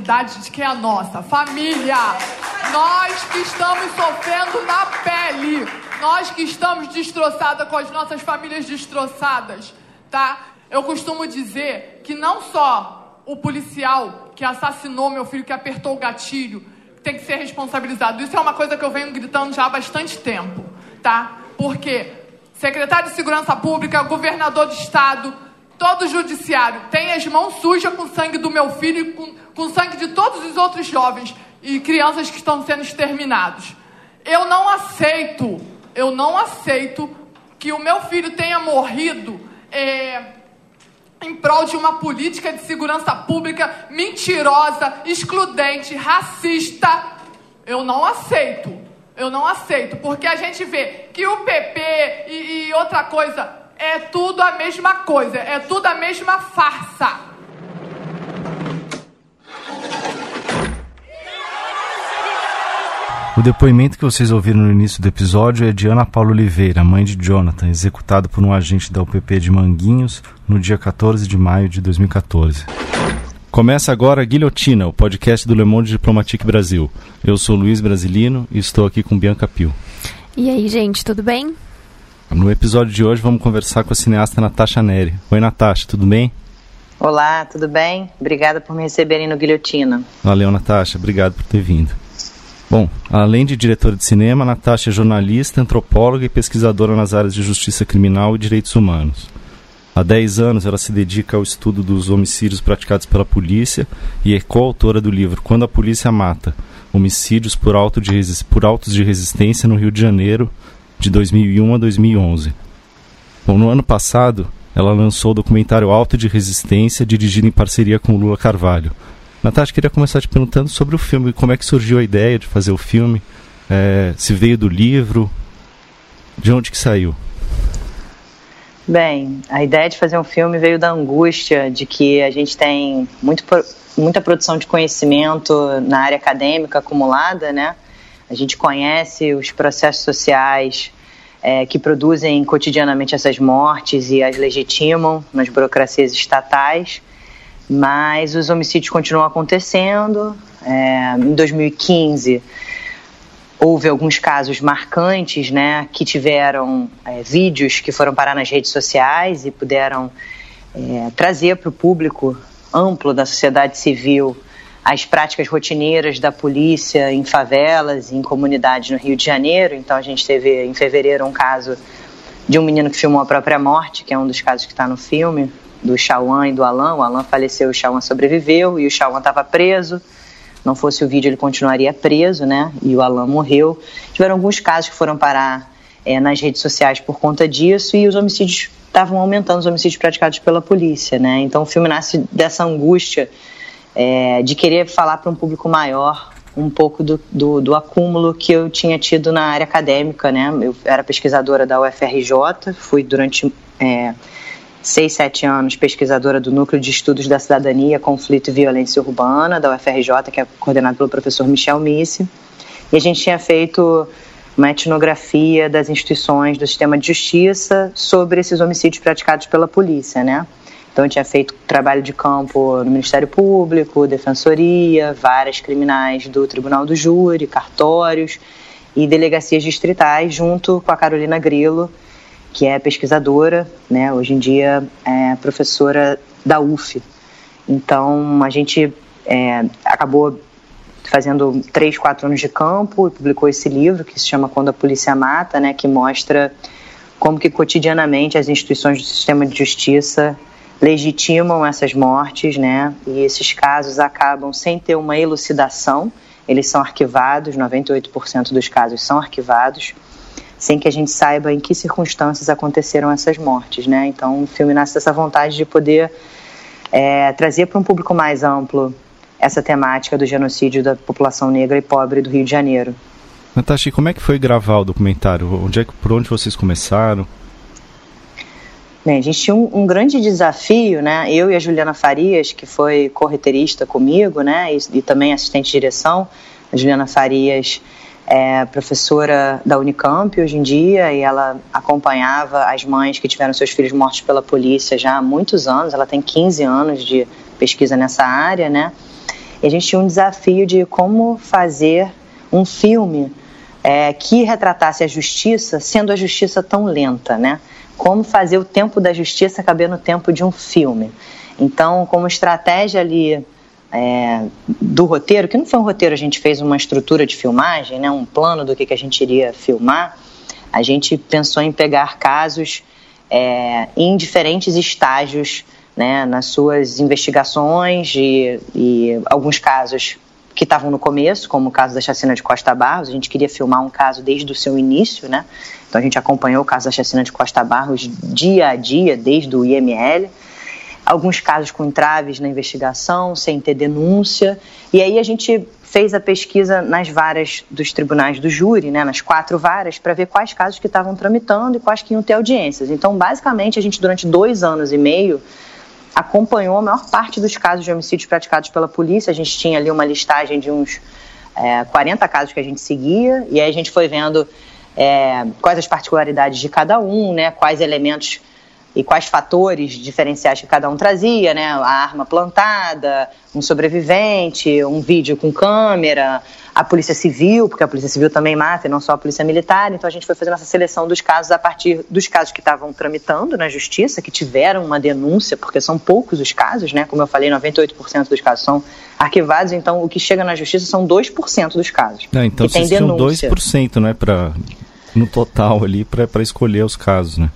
de que é a nossa família. Nós que estamos sofrendo na pele. Nós que estamos destroçadas com as nossas famílias destroçadas, tá? Eu costumo dizer que não só o policial que assassinou meu filho, que apertou o gatilho, tem que ser responsabilizado. Isso é uma coisa que eu venho gritando já há bastante tempo, tá? Porque secretário de Segurança Pública, governador de estado, todo o judiciário tem as mãos sujas com o sangue do meu filho e com, com o sangue de todos os outros jovens e crianças que estão sendo exterminados. Eu não aceito, eu não aceito que o meu filho tenha morrido é, em prol de uma política de segurança pública mentirosa, excludente, racista. Eu não aceito. Eu não aceito, porque a gente vê que o PP e, e outra coisa é tudo a mesma coisa, é tudo a mesma farsa. O depoimento que vocês ouviram no início do episódio é de Ana Paula Oliveira, mãe de Jonathan, executado por um agente da UPP de Manguinhos no dia 14 de maio de 2014. Começa agora a Guilhotina, o podcast do Le Monde Diplomatique Brasil. Eu sou Luiz Brasilino e estou aqui com Bianca Pio. E aí, gente, tudo bem? No episódio de hoje vamos conversar com a cineasta Natasha Neri. Oi, Natasha, tudo bem? Olá, tudo bem? Obrigada por me receberem no Guilhotina. Valeu, Natasha. Obrigado por ter vindo. Bom, além de diretora de cinema, Natasha é jornalista, antropóloga e pesquisadora nas áreas de justiça criminal e direitos humanos. Há 10 anos ela se dedica ao estudo dos homicídios praticados pela polícia e é coautora do livro Quando a Polícia Mata, Homicídios por, auto de por autos de resistência no Rio de Janeiro, de 2001 a 2011. Bom, no ano passado, ela lançou o documentário Auto de Resistência, dirigido em parceria com Lula Carvalho, Natasha, queria começar te perguntando sobre o filme, como é que surgiu a ideia de fazer o filme, é, se veio do livro, de onde que saiu? Bem, a ideia de fazer um filme veio da angústia de que a gente tem muito, muita produção de conhecimento na área acadêmica acumulada, né? A gente conhece os processos sociais é, que produzem cotidianamente essas mortes e as legitimam nas burocracias estatais mas os homicídios continuam acontecendo. É, em 2015 houve alguns casos marcantes, né, que tiveram é, vídeos que foram parar nas redes sociais e puderam é, trazer para o público amplo da sociedade civil as práticas rotineiras da polícia em favelas, em comunidades no Rio de Janeiro. Então a gente teve em fevereiro um caso de um menino que filmou a própria morte, que é um dos casos que está no filme, do Chauan e do Alan. O Alan faleceu, o Chauan sobreviveu e o Chauan estava preso. Não fosse o vídeo, ele continuaria preso, né? E o Alan morreu. Tiveram alguns casos que foram parar é, nas redes sociais por conta disso e os homicídios estavam aumentando, os homicídios praticados pela polícia, né? Então o filme nasce dessa angústia é, de querer falar para um público maior um pouco do, do, do, acúmulo que eu tinha tido na área acadêmica, né? Eu era pesquisadora da UFRJ, fui durante é, seis, sete anos, pesquisadora do Núcleo de Estudos da Cidadania, Conflito e Violência Urbana, da UFRJ, que é coordenado pelo professor Michel Missi. E a gente tinha feito uma etnografia das instituições do sistema de justiça sobre esses homicídios praticados pela polícia, né? Então, eu tinha feito trabalho de campo no Ministério Público, Defensoria, várias criminais do Tribunal do Júri, cartórios e delegacias distritais, junto com a Carolina Grilo, que é pesquisadora, né, hoje em dia é professora da UF. Então, a gente é, acabou fazendo três, quatro anos de campo e publicou esse livro que se chama Quando a Polícia Mata, né, que mostra como que cotidianamente as instituições do sistema de justiça legitimam essas mortes, né, e esses casos acabam sem ter uma elucidação, eles são arquivados, 98% dos casos são arquivados, sem que a gente saiba em que circunstâncias aconteceram essas mortes, né? Então, o filme nasce dessa vontade de poder é, trazer para um público mais amplo essa temática do genocídio da população negra e pobre do Rio de Janeiro. Natasha, como é que foi gravar o documentário? Onde é, por onde vocês começaram? Bem, a gente tinha um, um, grande desafio, né? Eu e a Juliana Farias, que foi correterista comigo, né? E, e também assistente de direção. A Juliana Farias é professora da Unicamp hoje em dia e ela acompanhava as mães que tiveram seus filhos mortos pela polícia já há muitos anos. Ela tem 15 anos de pesquisa nessa área, né? E a gente tinha um desafio de como fazer um filme é, que retratasse a justiça, sendo a justiça tão lenta, né? Como fazer o tempo da justiça caber no tempo de um filme. Então, como estratégia ali é, do roteiro, que não foi um roteiro, a gente fez uma estrutura de filmagem, né, um plano do que, que a gente iria filmar, a gente pensou em pegar casos é, em diferentes estágios né, nas suas investigações e, e alguns casos que estavam no começo, como o caso da chacina de Costa Barros. A gente queria filmar um caso desde o seu início, né? Então a gente acompanhou o caso da chacina de Costa Barros dia a dia, desde o IML. Alguns casos com entraves na investigação, sem ter denúncia. E aí a gente fez a pesquisa nas varas dos tribunais do júri, né, nas quatro varas, para ver quais casos que estavam tramitando e quais que iam ter audiências. Então, basicamente, a gente, durante dois anos e meio, acompanhou a maior parte dos casos de homicídios praticados pela polícia. A gente tinha ali uma listagem de uns é, 40 casos que a gente seguia, e aí a gente foi vendo é, quais as particularidades de cada um, né, quais elementos e quais fatores diferenciais que cada um trazia, né? A arma plantada, um sobrevivente, um vídeo com câmera, a polícia civil, porque a polícia civil também mata e não só a polícia militar. Então a gente foi fazendo essa seleção dos casos a partir dos casos que estavam tramitando na justiça, que tiveram uma denúncia, porque são poucos os casos, né? Como eu falei, 98% dos casos são arquivados, então o que chega na justiça são 2% dos casos. Não, então que tem denúncia. tinham 2% né, pra, no total ali para escolher os casos, né?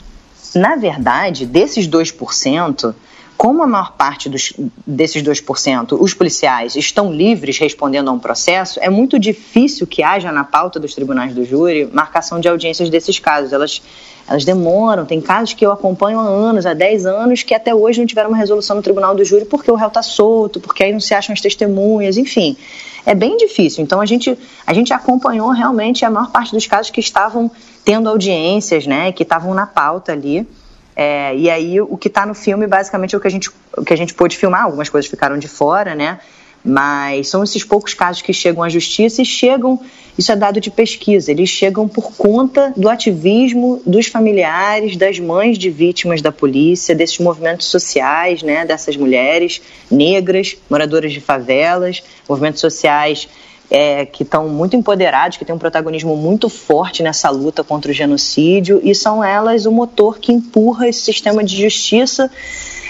Na verdade, desses 2%, como a maior parte dos, desses 2%, os policiais estão livres respondendo a um processo, é muito difícil que haja na pauta dos tribunais do júri marcação de audiências desses casos. Elas, elas demoram, tem casos que eu acompanho há anos, há 10 anos, que até hoje não tiveram uma resolução no tribunal do júri porque o réu está solto, porque aí não se acham as testemunhas, enfim. É bem difícil. Então a gente, a gente acompanhou realmente a maior parte dos casos que estavam tendo audiências, né, que estavam na pauta ali. É, e aí o que está no filme basicamente é o que a gente o que a gente pôde filmar. Algumas coisas ficaram de fora, né? Mas são esses poucos casos que chegam à justiça e chegam, isso é dado de pesquisa, eles chegam por conta do ativismo dos familiares, das mães de vítimas da polícia, desses movimentos sociais, né, dessas mulheres negras, moradoras de favelas, movimentos sociais é, que estão muito empoderados, que têm um protagonismo muito forte nessa luta contra o genocídio, e são elas o motor que empurra esse sistema de justiça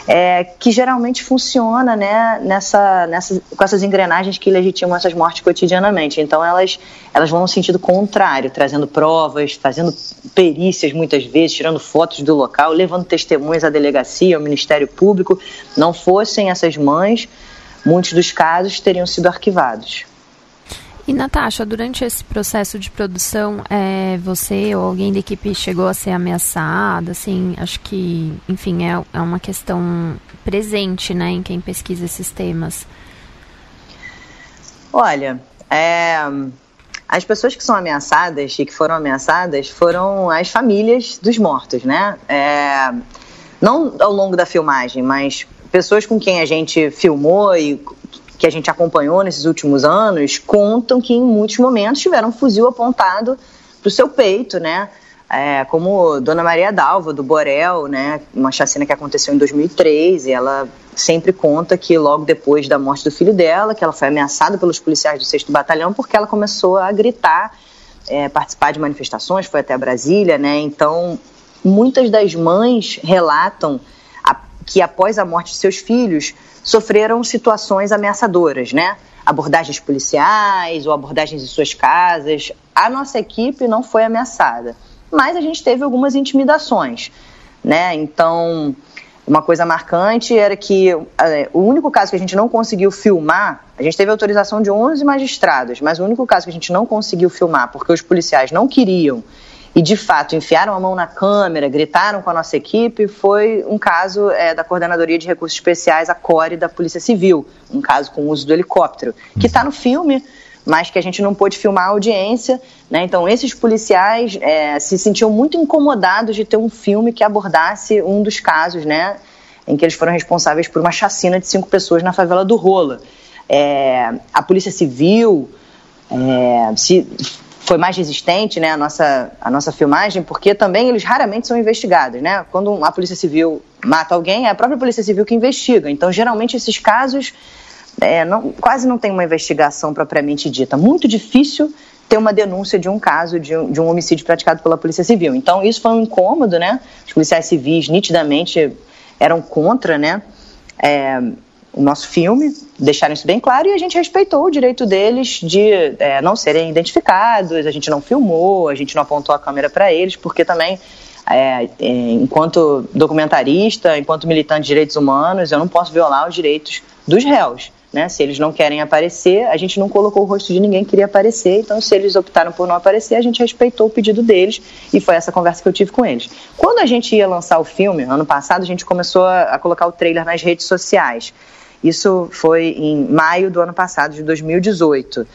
é, que geralmente funciona né, nessa, nessa, com essas engrenagens que legitimam essas mortes cotidianamente. Então elas, elas vão no sentido contrário, trazendo provas, fazendo perícias muitas vezes, tirando fotos do local, levando testemunhas à delegacia, ao Ministério Público. Não fossem essas mães, muitos dos casos teriam sido arquivados. E Natasha, durante esse processo de produção, é, você ou alguém da equipe chegou a ser ameaçada? Assim, acho que, enfim, é, é uma questão presente, né, em quem pesquisa esses temas. Olha, é, as pessoas que são ameaçadas e que foram ameaçadas foram as famílias dos mortos, né? É, não ao longo da filmagem, mas pessoas com quem a gente filmou e que a gente acompanhou nesses últimos anos contam que em muitos momentos tiveram um fuzil apontado para o seu peito, né? É, como Dona Maria Dalva, do Borel, né? Uma chacina que aconteceu em 2003 e ela sempre conta que logo depois da morte do filho dela, que ela foi ameaçada pelos policiais do 6 Batalhão porque ela começou a gritar, é, participar de manifestações, foi até Brasília, né? Então, muitas das mães relatam que após a morte de seus filhos, sofreram situações ameaçadoras, né? Abordagens policiais ou abordagens em suas casas. A nossa equipe não foi ameaçada, mas a gente teve algumas intimidações, né? Então, uma coisa marcante era que é, o único caso que a gente não conseguiu filmar, a gente teve autorização de 11 magistrados, mas o único caso que a gente não conseguiu filmar porque os policiais não queriam e de fato enfiaram a mão na câmera, gritaram com a nossa equipe, foi um caso é, da Coordenadoria de Recursos Especiais, a CORE da Polícia Civil, um caso com o uso do helicóptero, que está no filme, mas que a gente não pôde filmar a audiência. Né? Então, esses policiais é, se sentiam muito incomodados de ter um filme que abordasse um dos casos, né, em que eles foram responsáveis por uma chacina de cinco pessoas na favela do Rola. É, a Polícia Civil é, se foi mais resistente, né, a nossa, a nossa filmagem, porque também eles raramente são investigados, né? Quando a Polícia Civil mata alguém, é a própria Polícia Civil que investiga. Então, geralmente, esses casos é, não, quase não tem uma investigação propriamente dita. Muito difícil ter uma denúncia de um caso de um, de um homicídio praticado pela Polícia Civil. Então, isso foi um incômodo, né? Os policiais civis nitidamente eram contra, né? É, o nosso filme, deixaram isso bem claro e a gente respeitou o direito deles de é, não serem identificados, a gente não filmou, a gente não apontou a câmera para eles, porque também, é, é, enquanto documentarista, enquanto militante de direitos humanos, eu não posso violar os direitos dos réus. Né? Se eles não querem aparecer, a gente não colocou o rosto de ninguém que queria aparecer, então se eles optaram por não aparecer, a gente respeitou o pedido deles e foi essa conversa que eu tive com eles. Quando a gente ia lançar o filme, ano passado, a gente começou a, a colocar o trailer nas redes sociais. Isso foi em maio do ano passado, de 2018.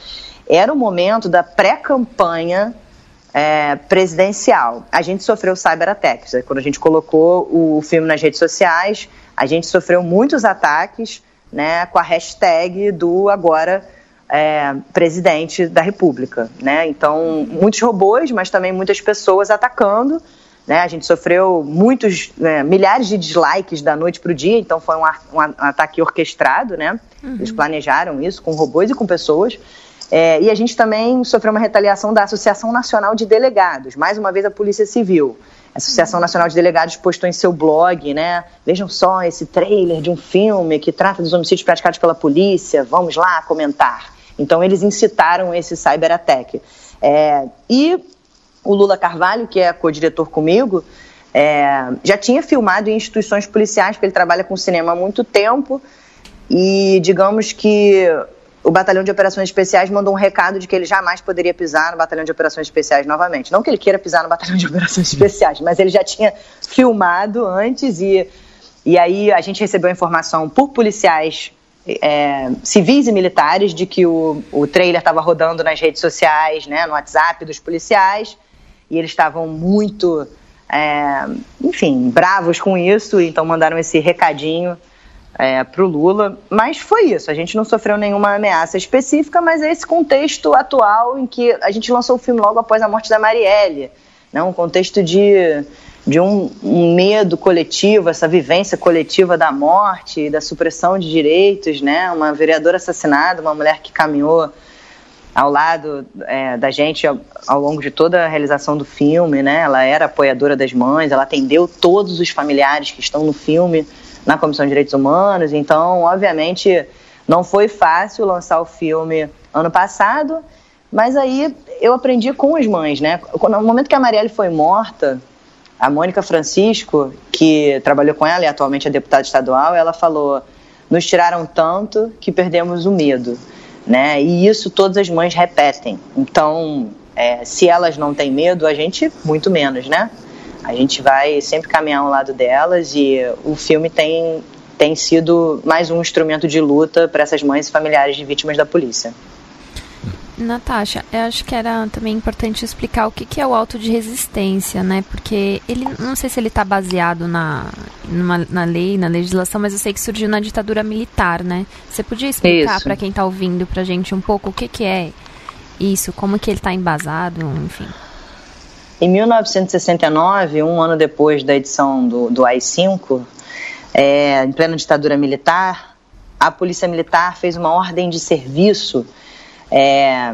Era o momento da pré-campanha é, presidencial. A gente sofreu cyberataques. Quando a gente colocou o filme nas redes sociais, a gente sofreu muitos ataques né, com a hashtag do agora é, presidente da República. Né? Então, muitos robôs, mas também muitas pessoas atacando. Né? A gente sofreu muitos, né, milhares de dislikes da noite para o dia, então foi um, um, ataque orquestrado. Né? Uhum. Eles planejaram isso com robôs e com pessoas. É, e a gente também sofreu uma retaliação da Associação Nacional de Delegados, mais uma vez a Polícia Civil. A Associação Nacional de Delegados postou em seu blog, né? Vejam só esse trailer de um filme que trata dos homicídios praticados pela polícia, vamos lá comentar. Então eles incitaram esse cyberattack. É, e o Lula Carvalho, que é co-diretor comigo, é, já tinha filmado em instituições policiais, porque ele trabalha com cinema há muito tempo, e digamos que o Batalhão de Operações Especiais mandou um recado de que ele jamais poderia pisar no Batalhão de Operações Especiais novamente. Não que ele queira pisar no Batalhão de Operações Especiais, mas ele já tinha filmado antes e, e aí a gente recebeu a informação por policiais é, civis e militares de que o, o trailer estava rodando nas redes sociais, né, no WhatsApp dos policiais, e eles estavam muito, é, enfim, bravos com isso, então mandaram esse recadinho é, para o Lula. Mas foi isso, a gente não sofreu nenhuma ameaça específica, mas é esse contexto atual em que a gente lançou o filme logo após a morte da Marielle. Né? Um contexto de, de um, um medo coletivo, essa vivência coletiva da morte, da supressão de direitos, né? uma vereadora assassinada, uma mulher que caminhou ao lado é, da gente ao, ao, longo de toda a realização do filme, né? Ela era apoiadora das mães, ela atendeu todos os familiares que estão no filme na Comissão de Direitos Humanos. Então, obviamente, não foi fácil lançar o filme ano passado, mas aí eu aprendi com as mães, né? No momento que a Marielle foi morta, a Mônica Francisco, que trabalhou com ela e atualmente é deputada estadual, ela falou: nos tiraram tanto que perdemos o medo, né? E isso todas as mães repetem. Então, é, se elas não têm medo, a gente muito menos, né? A gente vai sempre caminhar ao lado delas e o filme tem, tem sido mais um instrumento de luta para essas mães e familiares de vítimas da polícia. Natasha, eu acho que era também importante explicar o que, que é o auto de resistência, né? Porque ele, não sei se ele está baseado na, numa, na lei, na legislação, mas eu sei que surgiu na ditadura militar, né? Você podia explicar para quem está ouvindo para gente um pouco o que, que é isso, como que ele está embasado, enfim. Em 1969, um ano depois da edição do, do AI-5, é, em plena ditadura militar, a Polícia Militar fez uma ordem de serviço é,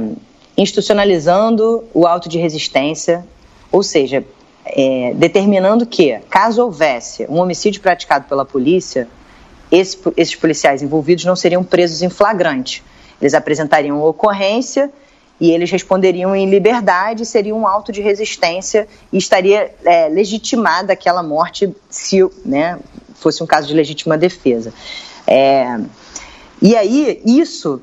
institucionalizando o auto de resistência, ou seja, é, determinando que, caso houvesse um homicídio praticado pela polícia, esse, esses policiais envolvidos não seriam presos em flagrante. Eles apresentariam ocorrência e eles responderiam em liberdade, seria um auto de resistência e estaria é, legitimada aquela morte se né, fosse um caso de legítima defesa. É, e aí, isso,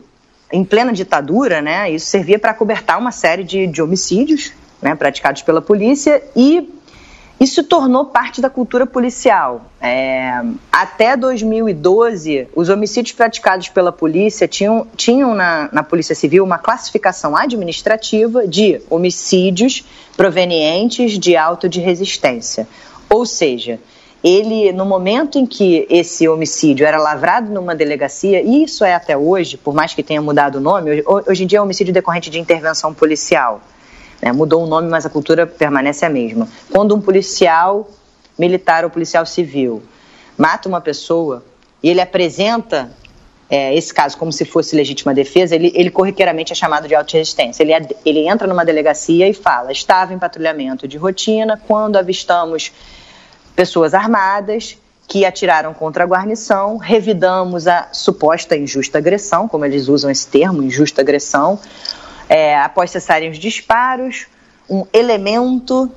em plena ditadura, né, isso servia para cobertar uma série de, de homicídios né, praticados pela polícia e isso tornou parte da cultura policial. É, até 2012, os homicídios praticados pela polícia tinham, tinham na, na Polícia Civil uma classificação administrativa de homicídios provenientes de auto de resistência. Ou seja, ele, no momento em que esse homicídio era lavrado numa delegacia, e isso é até hoje, por mais que tenha mudado o nome, hoje em dia é homicídio decorrente de intervenção policial. Né? Mudou o nome, mas a cultura permanece a mesma. Quando um policial militar ou policial civil mata uma pessoa e ele apresenta é, esse caso como se fosse legítima defesa, ele, ele corriqueiramente é chamado de auto-resistência. Ele, é, ele entra numa delegacia e fala: estava em patrulhamento de rotina quando avistamos pessoas armadas que atiraram contra a guarnição, revidamos a suposta injusta agressão, como eles usam esse termo, injusta agressão, é, após cessarem os disparos, um elemento,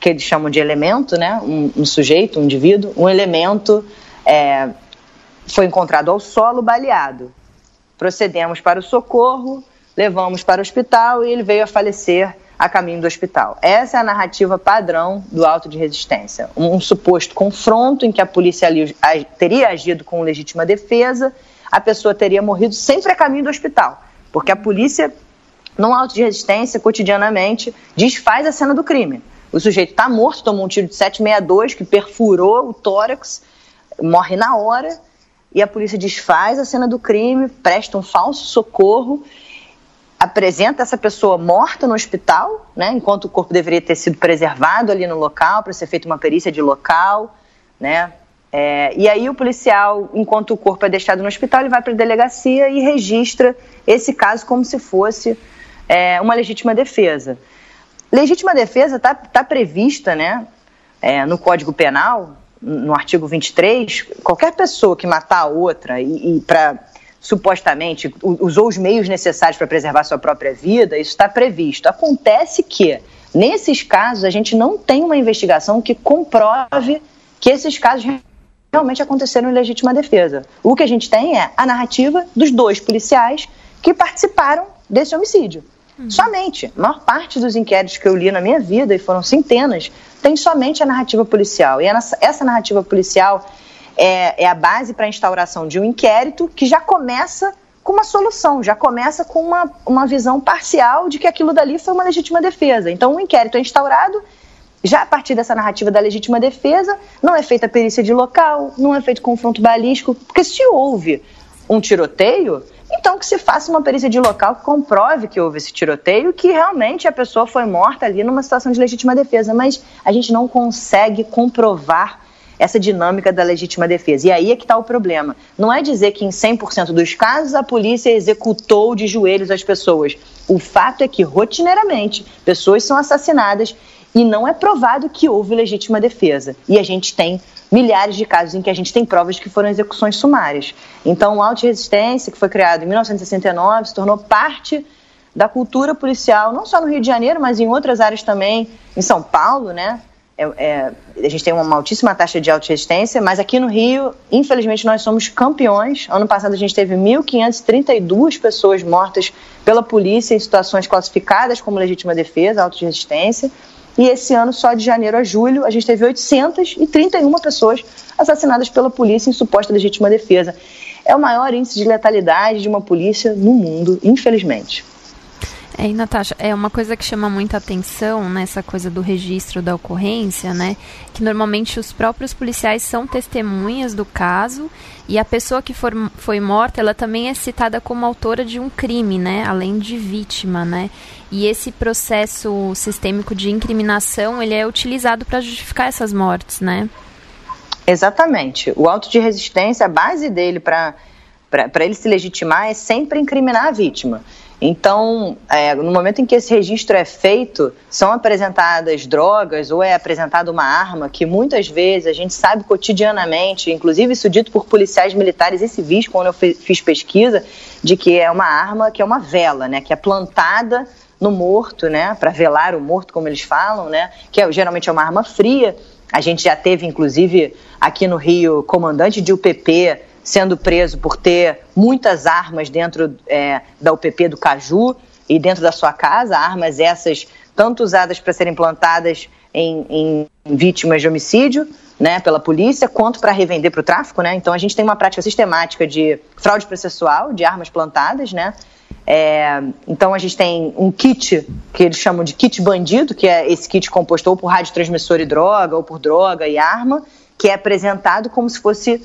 que eles chamam de elemento, né, um, um sujeito, um indivíduo, um elemento é, foi encontrado ao solo baleado. Procedemos para o socorro, levamos para o hospital e ele veio a falecer a caminho do hospital. Essa é a narrativa padrão do auto de resistência. Um, suposto confronto em que a polícia ali, teria agido com legítima defesa, a pessoa teria morrido sempre a caminho do hospital. Porque a polícia, no auto de resistência, cotidianamente, desfaz a cena do crime. O sujeito está morto, tomou um tiro de 762 que perfurou o tórax, morre na hora, e a polícia desfaz a cena do crime, presta um falso socorro apresenta essa pessoa morta no hospital, né, enquanto o corpo deveria ter sido preservado ali no local para ser feita uma perícia de local, né, é, e aí o policial, enquanto o corpo é deixado no hospital, ele vai para a delegacia e registra esse caso como se fosse é, uma legítima defesa. Legítima defesa está tá prevista, né, é, no Código Penal, no artigo 23, qualquer pessoa que matar a outra e, e para supostamente usou os meios necessários para preservar sua própria vida, isso está previsto. Acontece que, nesses casos, a gente não tem uma investigação que comprove que esses casos realmente aconteceram em legítima defesa. O que a gente tem é a narrativa dos dois policiais que participaram desse homicídio. Uhum. Somente. A maior parte dos inquéritos que eu li na minha vida, e foram centenas, tem somente a narrativa policial. E essa narrativa policial é, é a base para a instauração de um inquérito que já começa com uma solução, já começa com uma, uma visão parcial de que aquilo dali foi uma legítima defesa. Então, o inquérito é instaurado, já a partir dessa narrativa da legítima defesa, não é feita perícia de local, não é feito confronto balístico, porque se houve um tiroteio, então que se faça uma perícia de local que comprove que houve esse tiroteio, que realmente a pessoa foi morta ali numa situação de legítima defesa, mas a gente não consegue comprovar essa dinâmica da legítima defesa. E aí é que está o problema. Não é dizer que em 100% dos casos a polícia executou de joelhos as pessoas. O fato é que, rotineiramente, pessoas são assassinadas e não é provado que houve legítima defesa. E a gente tem milhares de casos em que a gente tem provas de que foram execuções sumárias. Então, o auto resistência, que foi criado em 1969, se tornou parte da cultura policial, não só no Rio de Janeiro, mas em outras áreas também, em São Paulo, né? É, é, a gente tem uma altíssima taxa de resistência, mas aqui no Rio, infelizmente, nós somos campeões. Ano passado a gente teve 1.532 pessoas mortas pela polícia em situações classificadas como legítima defesa, resistência. E esse ano, só de janeiro a julho, a gente teve 831 pessoas assassinadas pela polícia em suposta legítima defesa. É o maior índice de letalidade de uma polícia no mundo, infelizmente. É, Natasha, é uma coisa que chama muita atenção nessa coisa do registro da ocorrência, né? Que normalmente os próprios policiais são testemunhas do caso e a pessoa que for, foi morta, ela também é citada como autora de um crime, né? Além de vítima, né? E esse processo sistêmico de incriminação, ele é utilizado para justificar essas mortes, né? Exatamente. O auto de resistência, a base dele para ele se legitimar é sempre incriminar a vítima. Então, é, no momento em que esse registro é feito, são apresentadas drogas ou é apresentada uma arma que muitas vezes a gente sabe cotidianamente, inclusive isso dito por policiais militares e civis quando eu fiz pesquisa, de que é uma arma que é uma vela, né, que é plantada no morto, né, para velar o morto, como eles falam, né, que é, geralmente é uma arma fria. A gente já teve, inclusive, aqui no Rio, comandante de UPP sendo preso por ter muitas armas dentro é, da UPP do Caju e dentro da sua casa, armas essas tanto usadas para serem plantadas em, em, vítimas de homicídio, né, pela polícia, quanto para revender para o tráfico, né? Então a gente tem uma prática sistemática de fraude processual de armas plantadas, né? É, então a gente tem um kit que eles chamam de kit bandido, que é esse kit composto ou por radiotransmissor e droga, ou por droga e arma, que é apresentado como se fosse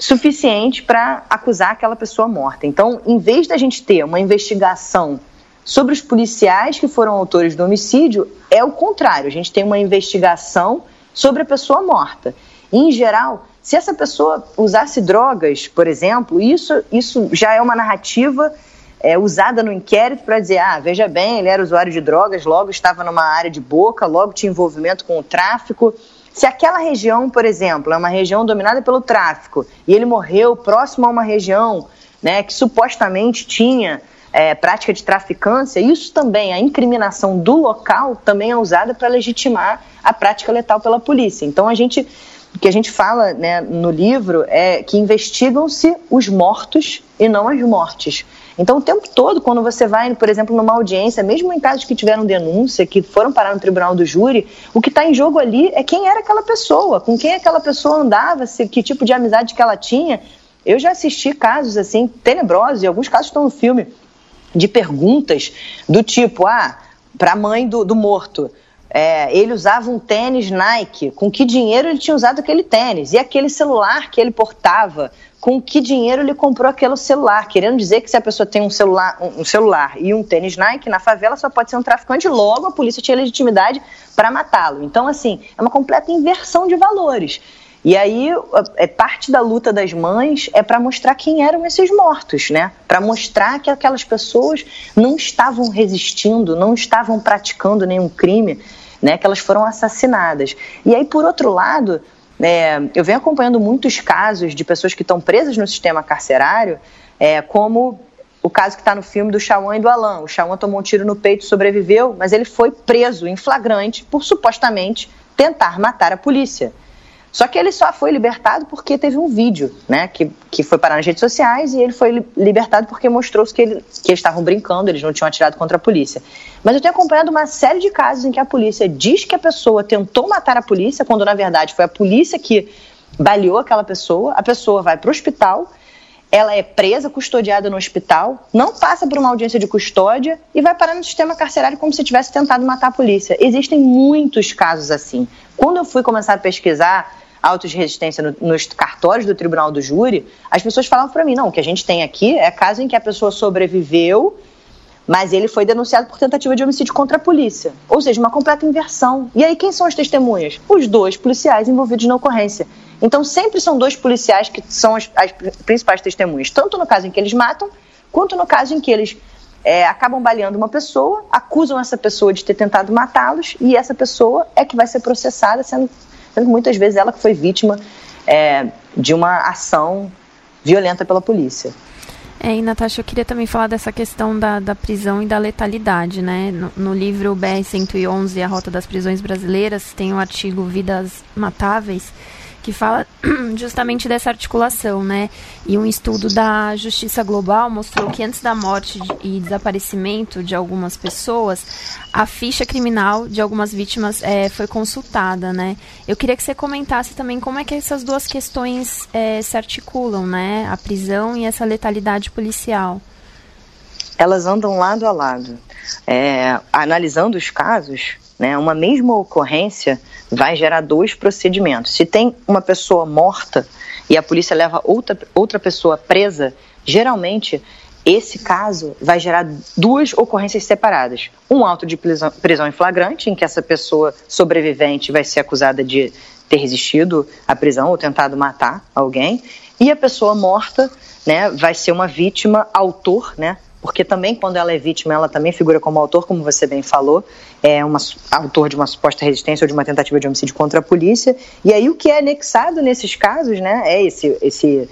suficiente para acusar aquela pessoa morta. Então, em vez da gente ter uma investigação sobre os policiais que foram autores do homicídio, é o contrário. A gente tem uma investigação sobre a pessoa morta. em geral, Se essa pessoa usasse drogas, por exemplo, isso, isso já é uma narrativa é, usada no inquérito para dizer: ah, veja bem, ele era usuário de drogas, logo estava numa área de boca, logo tinha envolvimento com o tráfico. Se aquela região, por exemplo, é uma região dominada pelo tráfico e ele morreu próximo a uma região né, que supostamente tinha é, prática de traficância, isso também, a incriminação do local também é usada para legitimar a prática letal pela polícia. Então a gente, o que a gente fala né, no livro é que investigam-se os mortos e não as mortes. Então, o tempo todo, quando você vai, por exemplo, numa audiência, mesmo em casos que tiveram denúncia, que foram parar no tribunal do júri, o que está em jogo ali é quem era aquela pessoa, com quem aquela pessoa andava, se, que tipo de amizade que ela tinha. Eu já assisti casos assim tenebrosos, e alguns casos estão no filme, de perguntas do tipo: ah, para a mãe do, do morto. É, ele usava um tênis Nike, com que dinheiro ele tinha usado aquele tênis? E aquele celular que ele portava, com que dinheiro ele comprou aquele celular? Querendo dizer que se a pessoa tem um celular, um, celular e um tênis Nike, na favela só pode ser um traficante, logo a polícia tinha legitimidade para matá-lo. Então, assim, é uma completa inversão de valores. E aí, é parte da luta das mães é para mostrar quem eram esses mortos, né? Para mostrar que aquelas pessoas não estavam resistindo, não estavam praticando nenhum crime, né? Que elas foram assassinadas. E aí, por outro lado, é, eu venho acompanhando muitos casos de pessoas que estão presas no sistema carcerário, é, como o caso que está no filme do Chauan e do Alan. O Chauan tomou um tiro no peito, sobreviveu, mas ele foi preso em flagrante por supostamente tentar matar a polícia. Só que ele só foi libertado porque teve um vídeo, né, que, que foi parar nas redes sociais e ele foi libertado porque mostrou-se que, ele, que eles estavam brincando, eles não tinham atirado contra a polícia. Mas eu tenho acompanhado uma série de casos em que a polícia diz que a pessoa tentou matar a polícia, quando na verdade foi a polícia que baleou aquela pessoa, a pessoa vai para o hospital, ela é presa, custodiada no hospital, não passa por uma audiência de custódia e vai parar no sistema carcerário como se tivesse tentado matar a polícia. Existem muitos casos assim. Quando eu fui começar a pesquisar autos de resistência no, nos cartórios do tribunal do júri, as pessoas falavam para mim, não, o que a gente tem aqui é caso em que a pessoa sobreviveu, mas ele foi denunciado por tentativa de homicídio contra a polícia. Ou seja, uma completa inversão. E aí quem são as testemunhas? Os dois policiais envolvidos na ocorrência. Então sempre são dois policiais que são as, as principais testemunhas, tanto no caso em que eles matam, quanto no caso em que eles é, acabam baleando uma pessoa, acusam essa pessoa de ter tentado matá-los e essa pessoa é que vai ser processada, sendo sendo muitas vezes ela que foi vítima é, de uma ação violenta pela polícia. É, e Natasha, eu queria também falar dessa questão da, da prisão e da letalidade, né? No, no livro BR-111, A Rota das Prisões Brasileiras, tem o artigo Vidas Matáveis, que fala justamente dessa articulação, né? E um estudo da Justiça Global mostrou que antes da morte e desaparecimento de algumas pessoas, a ficha criminal de algumas vítimas é, foi consultada, né? Eu queria que você comentasse também como é que essas duas questões é, se articulam, né? A prisão e essa letalidade policial. Elas andam lado a lado. É, analisando os casos, né, uma mesma ocorrência vai gerar dois procedimentos. Se tem uma pessoa morta e a polícia leva outra, outra pessoa presa, geralmente esse caso vai gerar duas ocorrências separadas. Um auto de prisão, prisão em flagrante, em que essa pessoa sobrevivente vai ser acusada de ter resistido à prisão ou tentado matar alguém, e a pessoa morta né, vai ser uma vítima autor, né, porque também quando ela é vítima, ela também figura como autor, como você bem falou, é uma, autor de uma suposta resistência ou de uma tentativa de homicídio contra a polícia. E aí o que é anexado nesses casos, né, é esse, esse,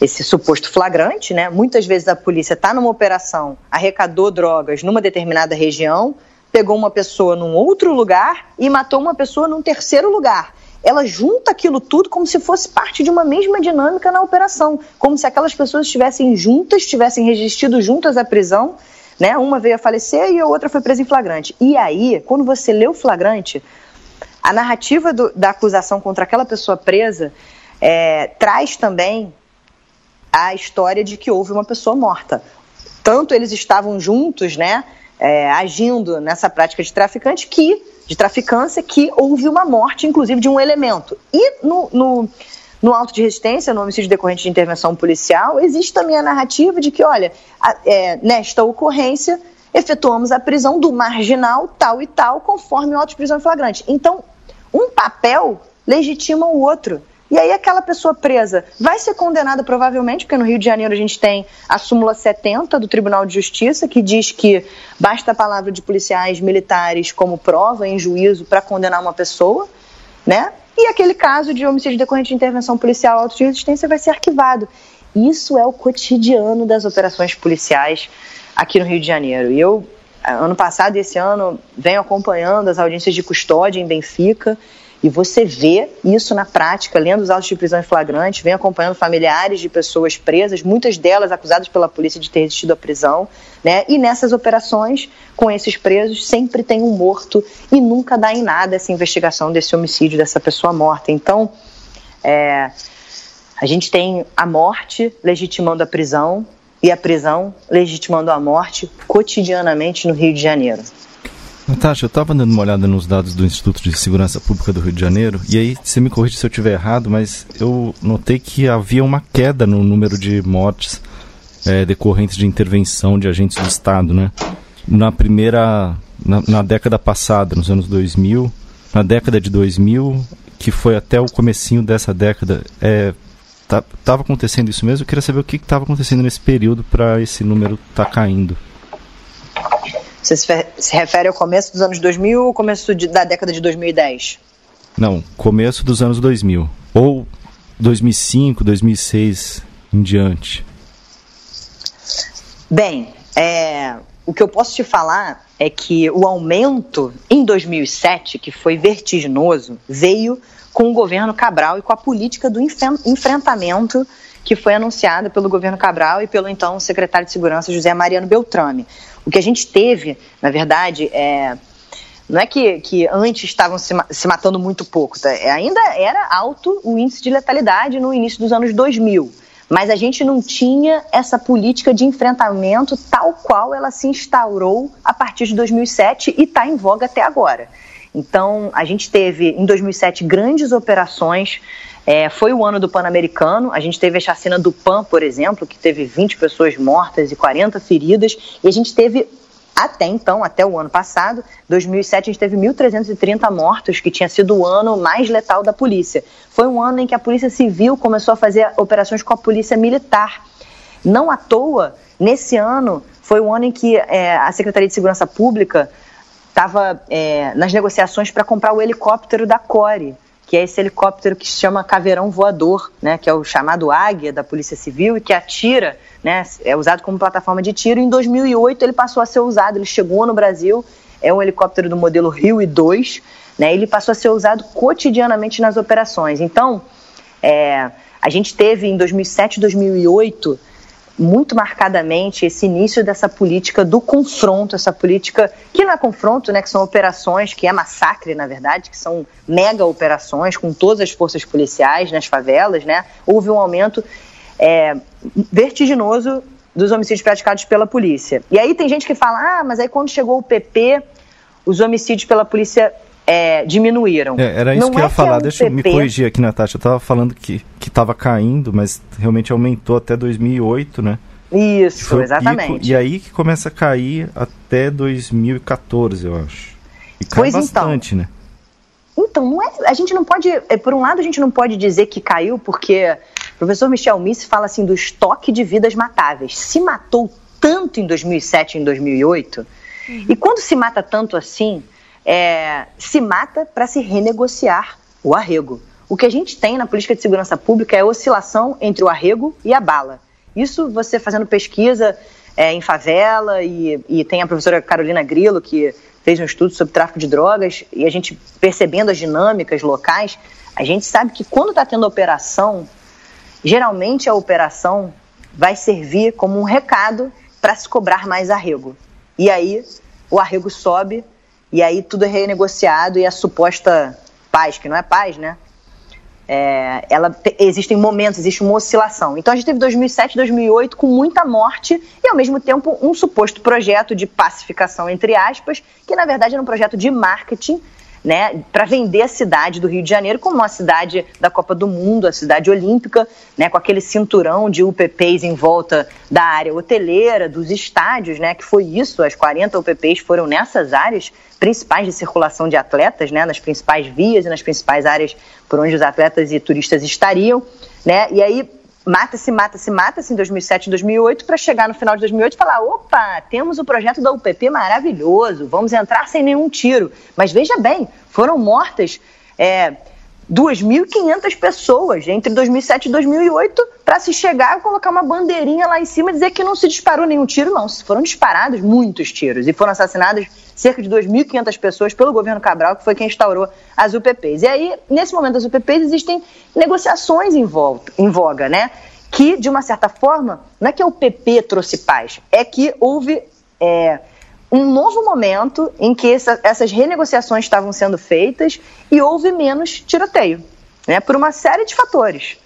esse suposto flagrante, né? Muitas vezes a polícia está numa operação, arrecadou drogas numa determinada região, pegou uma pessoa num outro lugar e matou uma pessoa num terceiro lugar ela junta aquilo tudo como se fosse parte de uma mesma dinâmica na operação, como se aquelas pessoas estivessem juntas, tivessem resistido juntas à prisão, né? Uma veio a falecer e a outra foi presa em flagrante. E aí, quando você lê o flagrante, a narrativa do, da acusação contra aquela pessoa presa é, traz também a história de que houve uma pessoa morta. Tanto eles estavam juntos, né? É, agindo nessa prática de traficante que de traficância que houve uma morte, inclusive, de um elemento. E no, no, no auto de resistência, no homicídio decorrente de intervenção policial, existe também a narrativa de que, olha, a, é, nesta ocorrência, efetuamos a prisão do marginal tal e tal, conforme o auto de prisão flagrante. Então, um papel legitima o outro. E aí aquela pessoa presa vai ser condenada provavelmente, porque no Rio de Janeiro a gente tem a súmula 70 do Tribunal de Justiça, que diz que basta a palavra de policiais militares como prova em juízo para condenar uma pessoa, né? E aquele caso de homicídio decorrente de intervenção policial auto de resistência vai ser arquivado. Isso é o cotidiano das operações policiais aqui no Rio de Janeiro. E eu, ano passado e esse ano, venho acompanhando as audiências de custódia em Benfica e você vê isso na prática, lendo os autos de prisão em flagrante, vem acompanhando familiares de pessoas presas, muitas delas acusadas pela polícia de ter resistido à prisão, né? E nessas operações, com esses presos, sempre tem um morto e nunca dá em nada essa investigação desse homicídio dessa pessoa morta. Então, é, a gente tem a morte legitimando a prisão e a prisão legitimando a morte cotidianamente no Rio de Janeiro. Natasha, eu estava dando uma olhada nos dados do Instituto de Segurança Pública do Rio de Janeiro, e aí você me corrige se eu estiver errado, mas eu notei que havia uma queda no número de mortes é, decorrentes de intervenção de agentes do Estado, né? Na primeira, na, na, década passada, nos anos 2000, na década de 2000, que foi até o comecinho dessa década, é, estava tá, acontecendo isso mesmo? Eu queria saber o que estava acontecendo nesse período para esse número estar tá caindo. Você se refere ao começo dos anos 2000 ou começo de, da década de 2010? Não, começo dos anos 2000. Ou 2005, 2006 em diante. Bem, é, o que eu posso te falar é que o aumento em 2007, que foi vertiginoso, veio com o governo Cabral e com a política do enfrentamento que foi anunciada pelo governo Cabral e pelo então secretário de Segurança José Mariano Beltrame. O que a gente teve, na verdade, é, não é que, que antes estavam se, se matando muito pouco, tá? É, ainda era alto o índice de letalidade no início dos anos 2000, mas a gente não tinha essa política de enfrentamento tal qual ela se instaurou a partir de 2007 e está em voga até agora. Então, a gente teve em 2007 grandes operações é, foi o ano do Pan-Americano, a gente teve a chacina do PAN, por exemplo, que teve 20 pessoas mortas e 40 feridas, e a gente teve até então, até o ano passado, 2007, a gente teve 1.330 mortos, que tinha sido o ano mais letal da polícia. Foi um ano em que a Polícia Civil começou a fazer operações com a Polícia Militar. Não à toa, nesse ano, foi o ano em que é, a Secretaria de Segurança Pública estava é, nas negociações para comprar o helicóptero da CORE, que é esse helicóptero que se chama Caveirão Voador, né, que é o chamado Águia da Polícia Civil e que atira, né, é usado como plataforma de tiro. Em 2008 ele passou a ser usado, ele chegou no Brasil, é um helicóptero do modelo Rio e 2, né, ele passou a ser usado cotidianamente nas operações. Então, é, a gente teve em 2007 e 2008 muito marcadamente esse início dessa política do confronto, essa política que não é confronto, né, que são operações, que é massacre, na verdade, que são mega operações com todas as forças policiais nas favelas, né, houve um aumento é, vertiginoso dos homicídios praticados pela polícia. E aí tem gente que fala, ah, mas aí quando chegou o PP, os homicídios pela polícia é, diminuíram. É, era isso não que eu ia é falar. É um Deixa eu me corrigir aqui, Natasha. Eu estava falando que estava caindo, mas realmente aumentou até 2008, né? Isso, exatamente. Pico, e aí que começa a cair até 2014, eu acho. E cai pois então. bastante, então. né? Então, não é, a gente não pode. É, por um lado, a gente não pode dizer que caiu, porque o professor Michel Miss fala assim do estoque de vidas matáveis. Se matou tanto em 2007 e em 2008, uhum. e quando se mata tanto assim, é, se mata para se renegociar o arrego. O que a gente tem na política de segurança pública é oscilação entre o arrego e a bala. Isso você fazendo pesquisa é, em favela e, e tem a professora Carolina Grillo que fez um estudo sobre tráfico de drogas e a gente percebendo as dinâmicas locais, a gente sabe que quando está tendo operação, geralmente a operação vai servir como um recado para se cobrar mais arrego. E aí o arrego sobe e aí tudo é renegociado e a suposta paz, que não é paz, né? É, ela te, existem momentos, existe uma oscilação. Então a gente teve 2007, 2008 com muita morte e ao mesmo tempo um suposto projeto de pacificação entre aspas, que na verdade era um projeto de marketing né, para vender a cidade do Rio de Janeiro como uma cidade da Copa do Mundo, a cidade olímpica, né, com aquele cinturão de UPPs em volta da área hoteleira, dos estádios, né, que foi isso, as 40 UPPs foram nessas áreas principais de circulação de atletas, né, nas principais vias e nas principais áreas por onde os atletas e turistas estariam, né, e aí mata-se, mata-se, mata-se em 2007 e 2008 para chegar no final de 2008 e falar: opa, temos o projeto da UPP maravilhoso, vamos entrar sem nenhum tiro. Mas veja bem, foram mortas é, 2.500 pessoas entre 2007 e 2008 para se chegar e colocar uma bandeirinha lá em cima e dizer que não se disparou nenhum tiro, não. Foram disparados muitos tiros e foram assassinadas cerca de 2.500 pessoas pelo governo Cabral, que foi quem instaurou as UPPs. E aí, nesse momento das UPPs, existem negociações em, volta, em voga, né? Que, de uma certa forma, não é que a UPP trouxe paz, é que houve é, um novo momento em que essa, essas renegociações estavam sendo feitas e houve menos tiroteio, né? Por uma série de fatores.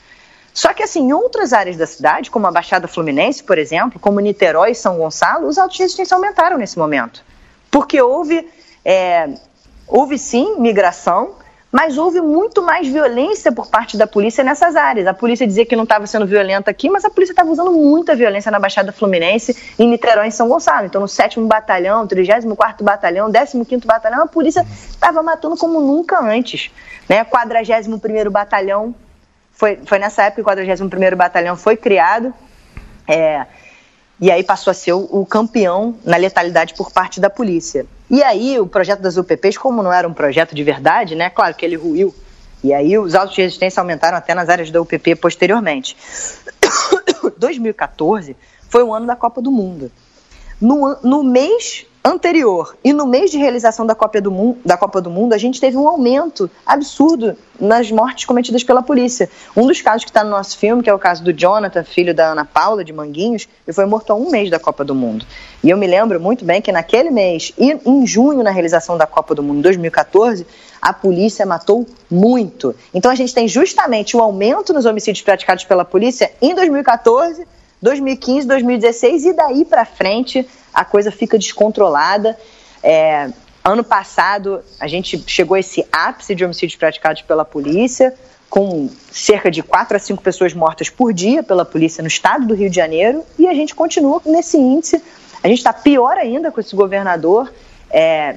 Só que, assim, em outras áreas da cidade, como a Baixada Fluminense, por exemplo, como Niterói e São Gonçalo, os autos de resistência aumentaram nesse momento. Porque houve, é, houve sim migração, mas houve muito mais violência por parte da polícia nessas áreas. A polícia dizia que não estava sendo violenta aqui, mas a polícia estava usando muita violência na Baixada Fluminense, em Niterói, em São Gonçalo. Então, no 7 Batalhão, 34º Batalhão, 15º Batalhão, a polícia estava matando como nunca antes. Né? 41º Batalhão, foi, foi nessa época que o 41º Batalhão foi criado. É, e aí passou a ser o campeão na letalidade por parte da polícia. E aí o projeto das UPPs, como não era um projeto de verdade, né? Claro que ele ruiu. E aí os autos de resistência aumentaram até nas áreas da UPP posteriormente. 2014 foi o ano da Copa do Mundo. No, no mês anterior e no mês de realização da Copa, do Mundo, da Copa do Mundo, a gente teve um aumento absurdo nas mortes cometidas pela polícia. Um dos casos que está no nosso filme, que é o caso do Jonathan, filho da Ana Paula, de Manguinhos, ele foi morto há um mês da Copa do Mundo. E eu me lembro muito bem que naquele mês, e em junho, na realização da Copa do Mundo 2014, a polícia matou muito. Então a gente tem justamente o um aumento nos homicídios praticados pela polícia em 2014 2015, 2016 e daí para frente a coisa fica descontrolada. É, ano passado a gente chegou a esse ápice de homicídios praticados pela polícia, com cerca de 4 a 5 pessoas mortas por dia pela polícia no estado do Rio de Janeiro, e a gente continua nesse índice. A gente está pior ainda com esse governador. É,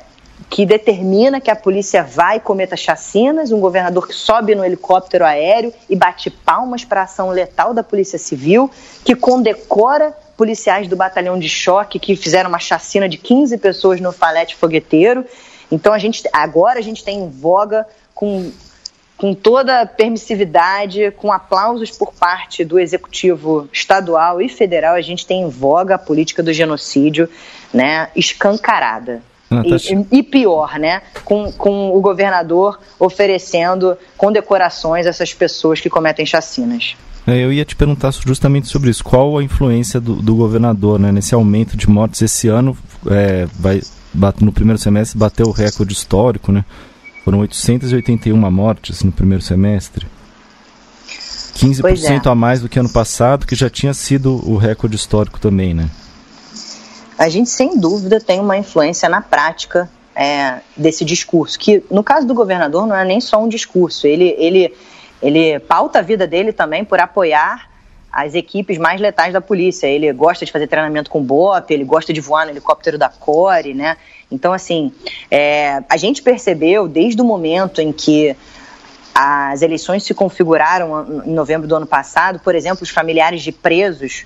que determina que a polícia vai e cometa chacinas, um governador que sobe no helicóptero aéreo e bate palmas para a ação letal da Polícia Civil, que condecora policiais do batalhão de choque que fizeram uma chacina de 15 pessoas no falete fogueteiro. Então a gente agora a gente tem em voga com com toda permissividade, com aplausos por parte do executivo estadual e federal, a gente tem em voga a política do genocídio, né, escancarada. Tá e, e, pior, né? Com, com o governador oferecendo condecorações a essas pessoas que cometem chacinas. É, eu ia te perguntar justamente sobre isso. Qual a influência do, do governador né, nesse aumento de mortes esse ano? É, vai, no primeiro semestre bateu o recorde histórico, né? Foram 881 mortes no primeiro semestre. 15% é. a mais do que ano passado, que já tinha sido o recorde histórico também, né? a gente sem dúvida tem uma influência na prática é, desse discurso, que no caso do governador não é nem só um discurso, ele, ele, ele pauta a vida dele também por apoiar as equipes mais letais da polícia. Ele gosta de fazer treinamento com BOP, ele gosta de voar no helicóptero da Core, né? Então, assim, é, a gente percebeu desde o momento em que as eleições se configuraram em novembro do ano passado, por exemplo, os familiares de presos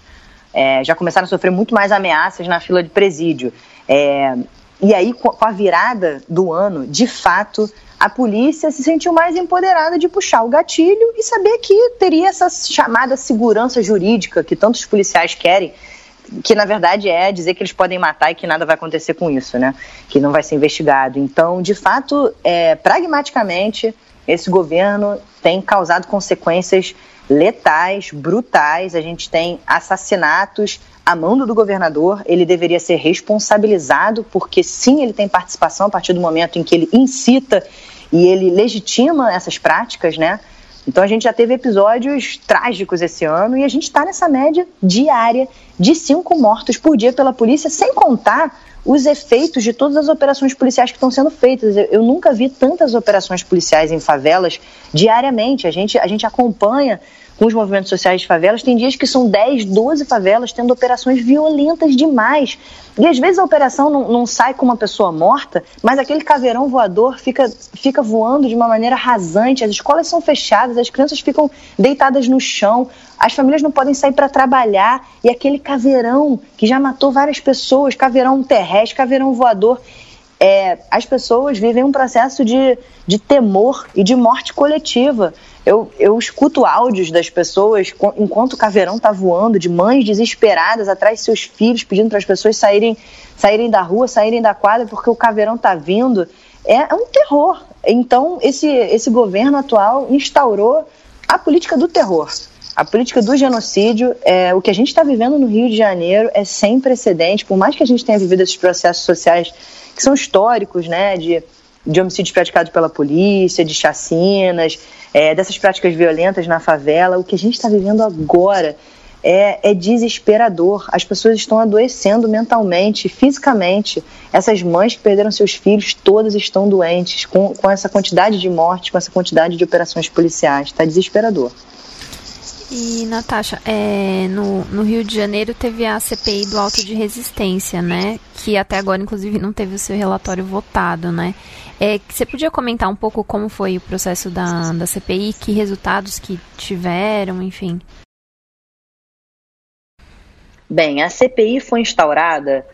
é, já começaram a sofrer muito mais ameaças na fila de presídio. É, e aí, com a virada do ano, de fato, a polícia se sentiu mais empoderada de puxar o gatilho e saber que teria essa chamada segurança jurídica que tantos policiais querem, que na verdade é dizer que eles podem matar e que nada vai acontecer com isso, né? Que não vai ser investigado. Então, de fato, é, pragmaticamente, esse governo tem causado consequências letais, brutais. A gente tem assassinatos a mando do governador. Ele deveria ser responsabilizado, porque sim, ele tem participação a partir do momento em que ele incita e ele legitima essas práticas, né? Então a gente já teve episódios trágicos esse ano e a gente está nessa média diária de cinco mortos por dia pela polícia, sem contar os efeitos de todas as operações policiais que estão sendo feitas. Eu, nunca vi tantas operações policiais em favelas diariamente. A gente, a gente acompanha com os movimentos sociais de favelas, tem dias que são 10, 12 favelas tendo operações violentas demais. E às vezes a operação não, não, sai com uma pessoa morta, mas aquele caveirão voador fica, fica voando de uma maneira rasante, as escolas são fechadas, as crianças ficam deitadas no chão, as famílias não podem sair para trabalhar, e aquele caveirão que já matou várias pessoas, caveirão terrestre, caveirão voador, é, as pessoas vivem um processo de, de temor e de morte coletiva. Eu, eu escuto áudios das pessoas enquanto o caveirão está voando, de mães desesperadas atrás de seus filhos, pedindo para as pessoas saírem, saírem da rua, saírem da quadra, porque o caveirão está vindo. É, é um terror. Então, esse, esse governo atual instaurou a política do terror. A política do genocídio, é, o que a gente está vivendo no Rio de Janeiro é sem precedente, por mais que a gente tenha vivido esses processos sociais que são históricos, né, de, de homicídios praticados pela polícia, de chacinas, é, dessas práticas violentas na favela, o que a gente está vivendo agora é, é, desesperador. As pessoas estão adoecendo mentalmente, fisicamente. Essas mães que perderam seus filhos, todas estão doentes, com, com essa quantidade de mortes, com essa quantidade de operações policiais. Está desesperador. E, Natasha, é, no, no, Rio de Janeiro teve a CPI do auto de resistência, né? Que até agora, inclusive, não teve o seu relatório votado, né? É, você podia comentar um pouco como foi o processo da, da CPI, que resultados que tiveram, enfim? Bem, a CPI foi instaurada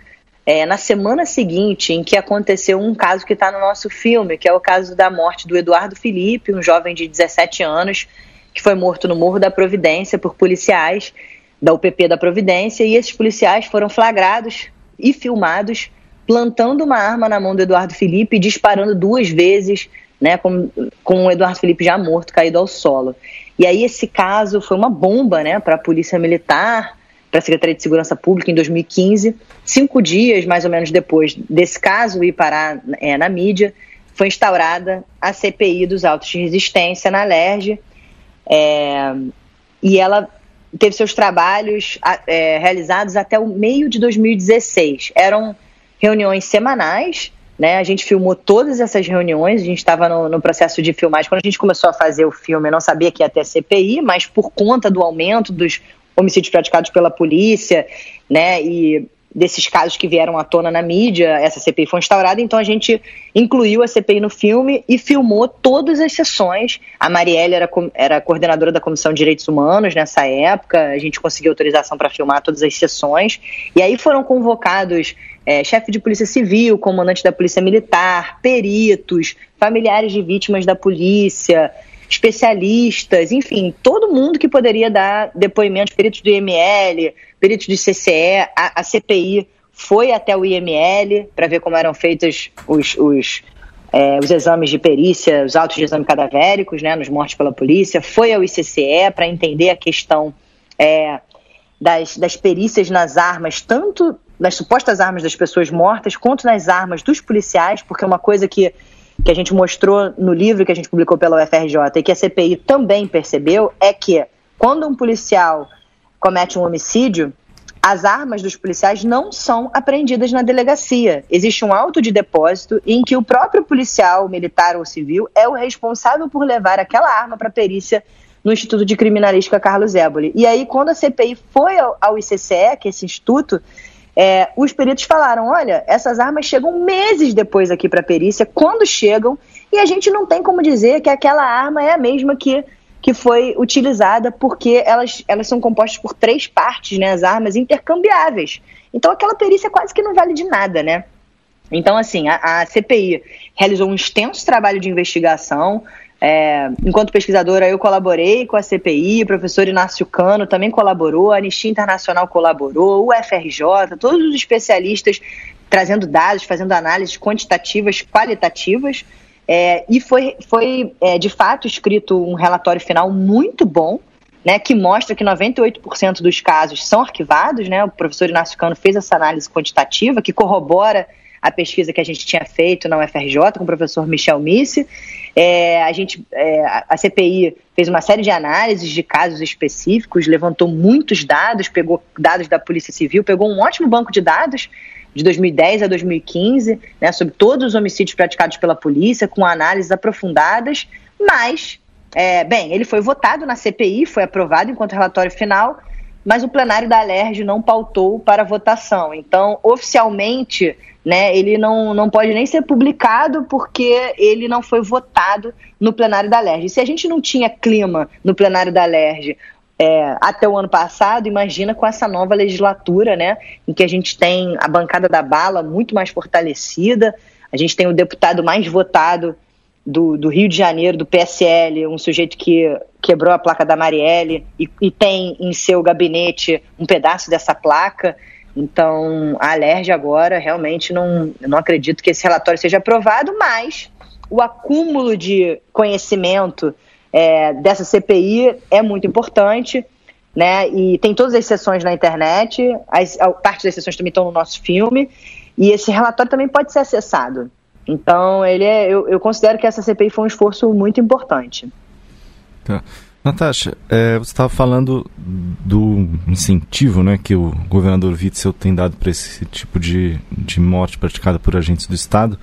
é, na semana seguinte em que aconteceu um caso que está no nosso filme, que é o caso da morte do Eduardo Felipe, um jovem de 17 anos, que foi morto no Morro da Providência por policiais da UPP da Providência, e esses policiais foram flagrados e filmados plantando uma arma na mão do Eduardo Felipe e disparando duas vezes, né, com, com o Eduardo Felipe já morto, caído ao solo. E aí esse caso foi uma bomba, né, para a Polícia Militar, para a Secretaria de Segurança Pública em 2015. Cinco dias, mais ou menos, depois desse caso ir parar é, na mídia, foi instaurada a CPI dos autos de resistência na LERJ, é, e ela teve seus trabalhos é, realizados até o meio de 2016. Eram reuniões semanais, né? A gente filmou todas essas reuniões, a gente estava no, no, processo de filmagem. Quando a gente começou a fazer o filme, eu não sabia que ia ter CPI, mas por conta do aumento dos homicídios praticados pela polícia, né? E desses casos que vieram à tona na mídia, essa CPI foi instaurada, então a gente incluiu a CPI no filme e filmou todas as sessões. A Marielle era, era coordenadora da Comissão de Direitos Humanos nessa época, a gente conseguiu autorização para filmar todas as sessões, e aí foram convocados é, chefe de polícia civil, comandante da polícia militar, peritos, familiares de vítimas da polícia, especialistas, enfim, todo mundo que poderia dar depoimentos, peritos do IML, peritos do CCE, a, a CPI foi até o IML para ver como eram feitos os, os, é, os exames de perícia, os autos de exame cadavéricos, né, nos mortes pela polícia, foi ao ICCE para entender a questão é, das, das perícias nas armas, tanto nas supostas armas das pessoas mortas, quanto nas armas dos policiais, porque é uma coisa que que a gente mostrou no livro que a gente publicou pela UFRJ e que a CPI também percebeu é que quando um policial comete um homicídio, as armas dos policiais não são apreendidas na delegacia. Existe um auto de depósito em que o próprio policial, militar ou civil, é o responsável por levar aquela arma para a perícia no Instituto de Criminalística Carlos Éboli. E aí, quando a CPI foi ao ICCE, que é esse instituto, é, os peritos falaram: olha, essas armas chegam meses depois aqui para a perícia, quando chegam, e a gente não tem como dizer que aquela arma é a mesma que, que foi utilizada, porque elas, elas são compostas por três partes, né, as armas intercambiáveis. Então aquela perícia quase que não vale de nada, né? Então, assim, a, a CPI realizou um extenso trabalho de investigação, é, enquanto pesquisadora, eu colaborei com a CPI, o professor Inácio Cano também colaborou, a Anistia Internacional colaborou, o FRJ, todos os especialistas trazendo dados, fazendo análises quantitativas, qualitativas, é, e foi, foi é, de fato escrito um relatório final muito bom, né, que mostra que 98% dos casos são arquivados, né, o professor Inácio Cano fez essa análise quantitativa, que corrobora a pesquisa que a gente tinha feito na UFRJ com o professor Michel Misse. É, a, gente, é, a CPI fez uma série de análises de casos específicos, levantou muitos dados, pegou dados da Polícia Civil, pegou um ótimo banco de dados de 2010 a 2015, né, sobre todos os homicídios praticados pela polícia, com análises aprofundadas, mas, é, bem, ele foi votado na CPI, foi aprovado enquanto relatório final, mas o plenário da Alerj não pautou para votação. Então, oficialmente, né, ele não, não pode nem ser publicado porque ele não foi votado no plenário da Alerj. Se a gente não tinha clima no plenário da Alerj é, até o ano passado, imagina com essa nova legislatura, né, em que a gente tem a bancada da bala muito mais fortalecida, a gente tem o deputado mais votado do, do, Rio de Janeiro, do PSL, um sujeito que quebrou a placa da Marielle e, e, tem em seu gabinete um pedaço dessa placa. Então, a Alerj agora realmente não, não acredito que esse relatório seja aprovado, mas o acúmulo de conhecimento é, dessa CPI é muito importante. Né? E tem todas as sessões na internet, as, parte das sessões também estão no nosso filme, e esse relatório também pode ser acessado. Então, ele é, eu, eu considero que essa CPI foi um esforço muito importante. Tá. Natasha, é, você estava falando do incentivo né, que o governador Witzel tem dado para esse tipo de, de morte praticada por agentes do Estado.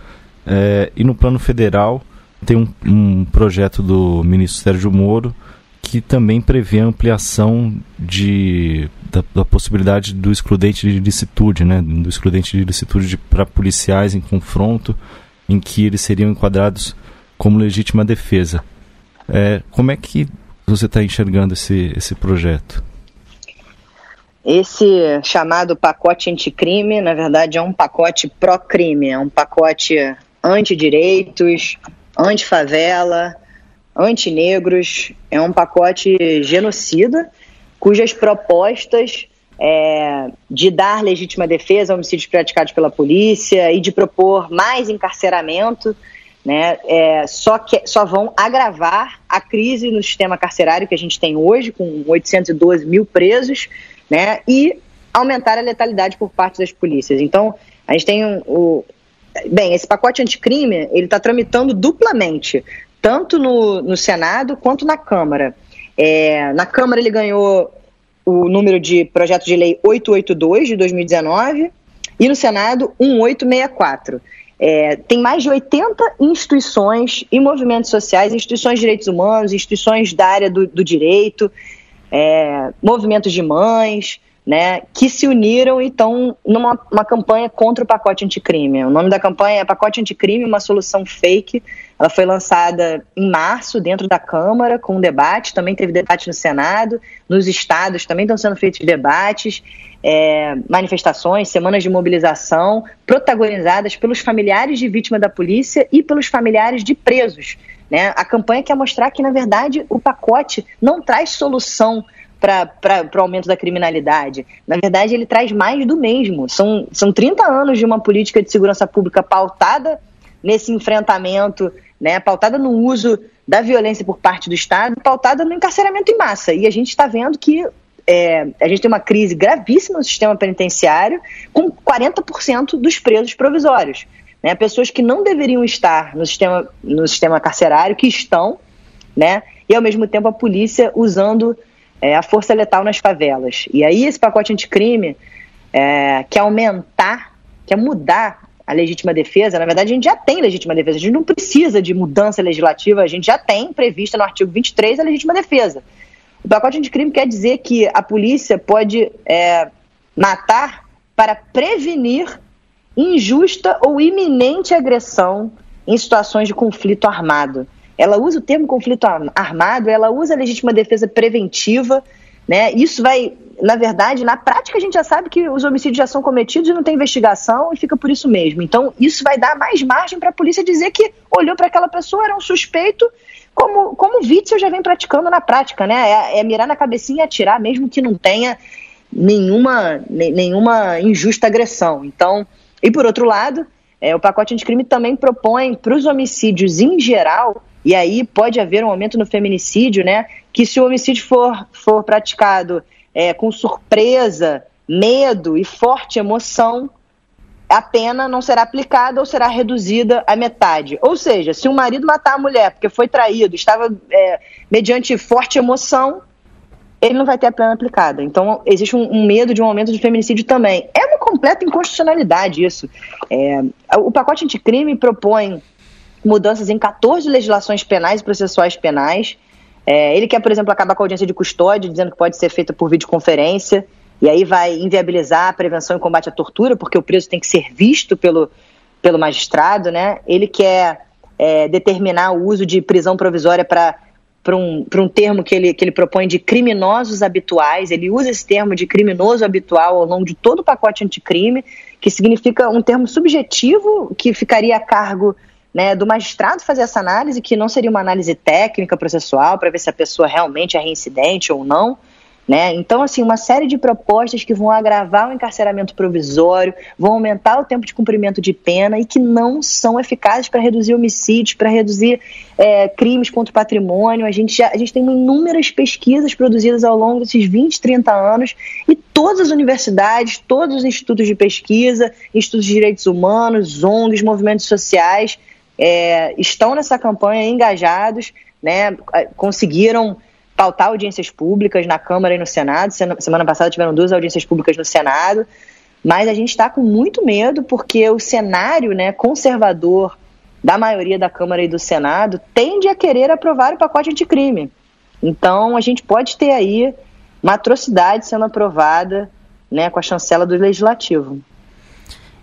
É, e no plano federal tem um, um, projeto do ministro Sérgio Moro que também prevê a ampliação de, da, da possibilidade do excludente de licitude, né, do excludente de licitude para policiais em confronto em que eles seriam enquadrados como legítima defesa. É, como é que você está enxergando esse, esse projeto? Esse chamado pacote anticrime, na verdade, é um pacote pró-crime, é um pacote anti-direitos, anti-favela, anti-negros, é um pacote genocida, cujas propostas é, de dar legítima defesa a homicídios praticados pela polícia e de propor mais encarceramento, né, é, só, que, só vão agravar a crise no sistema carcerário que a gente tem hoje, com 812 mil presos, né, e aumentar a letalidade por parte das polícias. Então, a gente tem um, o. Bem, esse pacote anticrime, ele está tramitando duplamente, tanto no, no Senado quanto na Câmara. É, na Câmara ele ganhou o número de projeto de lei 882 de 2019 e no Senado 1864. É, tem mais de 80 instituições e movimentos sociais, instituições de direitos humanos, instituições da área do, do direito, é, movimentos de mães, né, que se uniram e estão numa uma campanha contra o pacote anticrime. O nome da campanha é Pacote Anticrime, uma solução fake. Ela foi lançada em março dentro da Câmara com um debate, também teve debate no Senado, nos estados também estão sendo feitos debates, é, manifestações, semanas de mobilização, protagonizadas pelos familiares de vítima da polícia e pelos familiares de presos. Né? A campanha quer mostrar que, na verdade, o pacote não traz solução para o aumento da criminalidade. Na verdade, ele traz mais do mesmo. São, são 30 anos de uma política de segurança pública pautada nesse enfrentamento, né, pautada no uso da violência por parte do Estado, pautada no encarceramento em massa. E a gente está vendo que é, a gente tem uma crise gravíssima no sistema penitenciário, com 40% dos presos provisórios. Né, pessoas que não deveriam estar no sistema, no sistema carcerário, que estão, né, e ao mesmo tempo a polícia usando é, a força letal nas favelas. E aí esse pacote anticrime é, quer aumentar, quer mudar a legítima defesa. Na verdade, a gente já tem legítima defesa, a gente não precisa de mudança legislativa, a gente já tem prevista no artigo 23 a legítima defesa. O pacote anticrime quer dizer que a polícia pode é, matar para prevenir injusta ou iminente agressão em situações de conflito armado ela usa o termo conflito armado, ela usa a legítima defesa preventiva, né? Isso vai, na verdade, na prática a gente já sabe que os homicídios já são cometidos e não tem investigação e fica por isso mesmo. Então, isso vai dar mais margem para a polícia dizer que olhou para aquela pessoa, era um suspeito, como, como o Witzel já vem praticando na prática, né? É, é mirar na cabecinha e atirar, mesmo que não tenha nenhuma, nenhuma injusta agressão. Então, e por outro lado, é, o pacote anticrime também propõe para os homicídios em geral e aí pode haver um aumento no feminicídio, né? Que se o homicídio for, for praticado é, com surpresa, medo e forte emoção, a pena não será aplicada ou será reduzida à metade. Ou seja, se um marido matar a mulher porque foi traído, estava é, mediante forte emoção, ele não vai ter a pena aplicada. Então, existe um, um, medo de um aumento de feminicídio também. É uma completa inconstitucionalidade isso. É, o pacote anticrime propõe mudanças em 14 legislações penais e processuais penais. É, ele quer, por exemplo, acabar com a audiência de custódia, dizendo que pode ser feita por videoconferência. E aí vai inviabilizar a prevenção e combate à tortura, porque o preso tem que ser visto pelo, pelo magistrado, né? Ele quer é, determinar o uso de prisão provisória para para um, um termo que ele, que ele propõe de criminosos habituais. Ele usa esse termo de criminoso habitual ao longo de todo o pacote anticrime, que significa um termo subjetivo que ficaria a cargo né, do magistrado fazer essa análise, que não seria uma análise técnica processual para ver se a pessoa realmente é reincidente ou não. Né? Então, assim, uma série de propostas que vão agravar o encarceramento provisório, vão aumentar o tempo de cumprimento de pena e que não são eficazes para reduzir homicídios, para reduzir é, crimes contra o patrimônio. A gente, já, a gente tem inúmeras pesquisas produzidas ao longo desses 20, 30 anos e todas as universidades, todos os institutos de pesquisa, institutos de direitos humanos, ONGs, movimentos sociais é, estão nessa campanha engajados, né, conseguiram pautar audiências públicas na Câmara e no Senado. Semana passada tiveram duas audiências públicas no Senado, mas a gente está com muito medo porque o cenário né, conservador da maioria da Câmara e do Senado tende a querer aprovar o pacote anticrime. Então a gente pode ter aí uma atrocidade sendo aprovada né, com a chancela do Legislativo.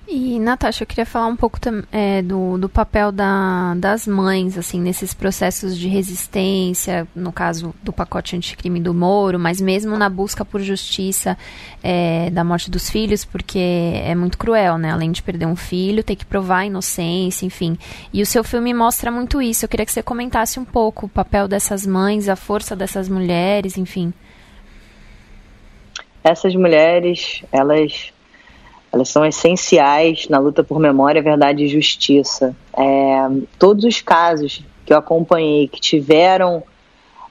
E, Natasha, eu queria falar um pouco é, do, do papel da, das mães, assim, nesses processos de resistência, no caso do pacote anticrime do Moro, mas mesmo na busca por justiça é, da morte dos filhos, porque é muito cruel, né? Além de perder um filho, ter que provar a inocência, enfim. E o seu filme mostra muito isso. Eu queria que você comentasse um pouco o papel dessas mães, a força dessas mulheres, enfim. Essas mulheres, elas elas são essenciais na luta por memória, verdade e justiça. É, todos os casos que eu acompanhei que tiveram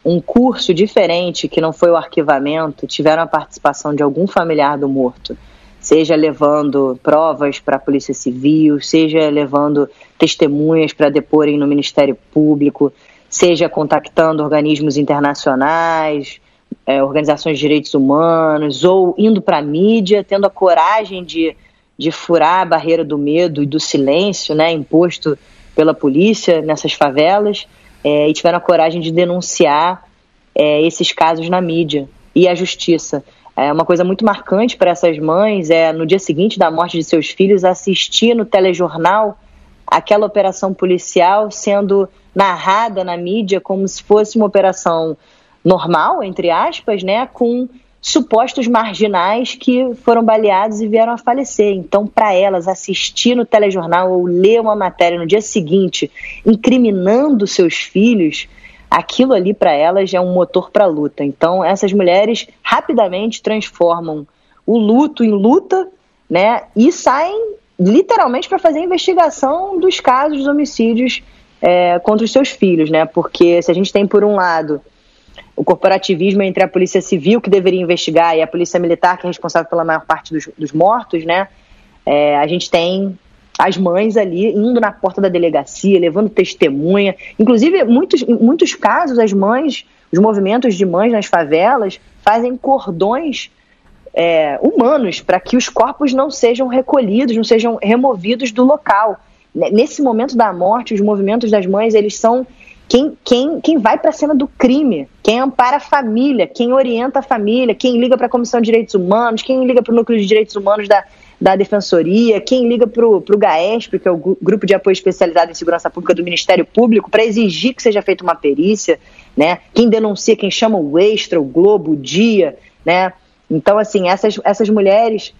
um curso diferente, que não foi o arquivamento, tiveram a participação de algum familiar do morto, seja levando provas para a Polícia Civil, seja levando testemunhas para deporem no Ministério Público, seja contactando organismos internacionais, é, organizações de direitos humanos, ou indo para a mídia, tendo a coragem de, de furar a barreira do medo e do silêncio né, imposto pela polícia nessas favelas, é, e tiveram a coragem de denunciar é, esses casos na mídia e a justiça. É uma coisa muito marcante para essas mães é no dia seguinte da morte de seus filhos assistir no telejornal aquela operação policial sendo narrada na mídia como se fosse uma operação normal, entre aspas, né, com supostos marginais que foram baleados e vieram a falecer. Então, para elas assistir no telejornal ou ler uma matéria no dia seguinte incriminando seus filhos, aquilo ali para elas é um motor para a luta. Então, essas mulheres rapidamente transformam o luto em luta, né, e saem literalmente para fazer a investigação dos casos dos homicídios é, contra os seus filhos, né? Porque se a gente tem por um lado o corporativismo entre a polícia civil, que deveria investigar, e a polícia militar, que é responsável pela maior parte dos, dos mortos, né? É, a gente tem as mães ali indo na porta da delegacia, levando testemunha. Inclusive, muitos, em muitos casos, as mães, os movimentos de mães nas favelas fazem cordões é, humanos para que os corpos não sejam recolhidos, não sejam removidos do local. Nesse momento da morte, os movimentos das mães, eles são quem, quem, quem vai para a cena do crime, quem ampara a família, quem orienta a família, quem liga para a Comissão de Direitos Humanos, quem liga para o Núcleo de Direitos Humanos da, da Defensoria, quem liga para o GAESP, que é o Grupo de Apoio Especializado em Segurança Pública do Ministério Público, para exigir que seja feita uma perícia, né? Quem denuncia, quem chama o Extra, o Globo, o Dia, né? Então, assim, essas, essas mulheres,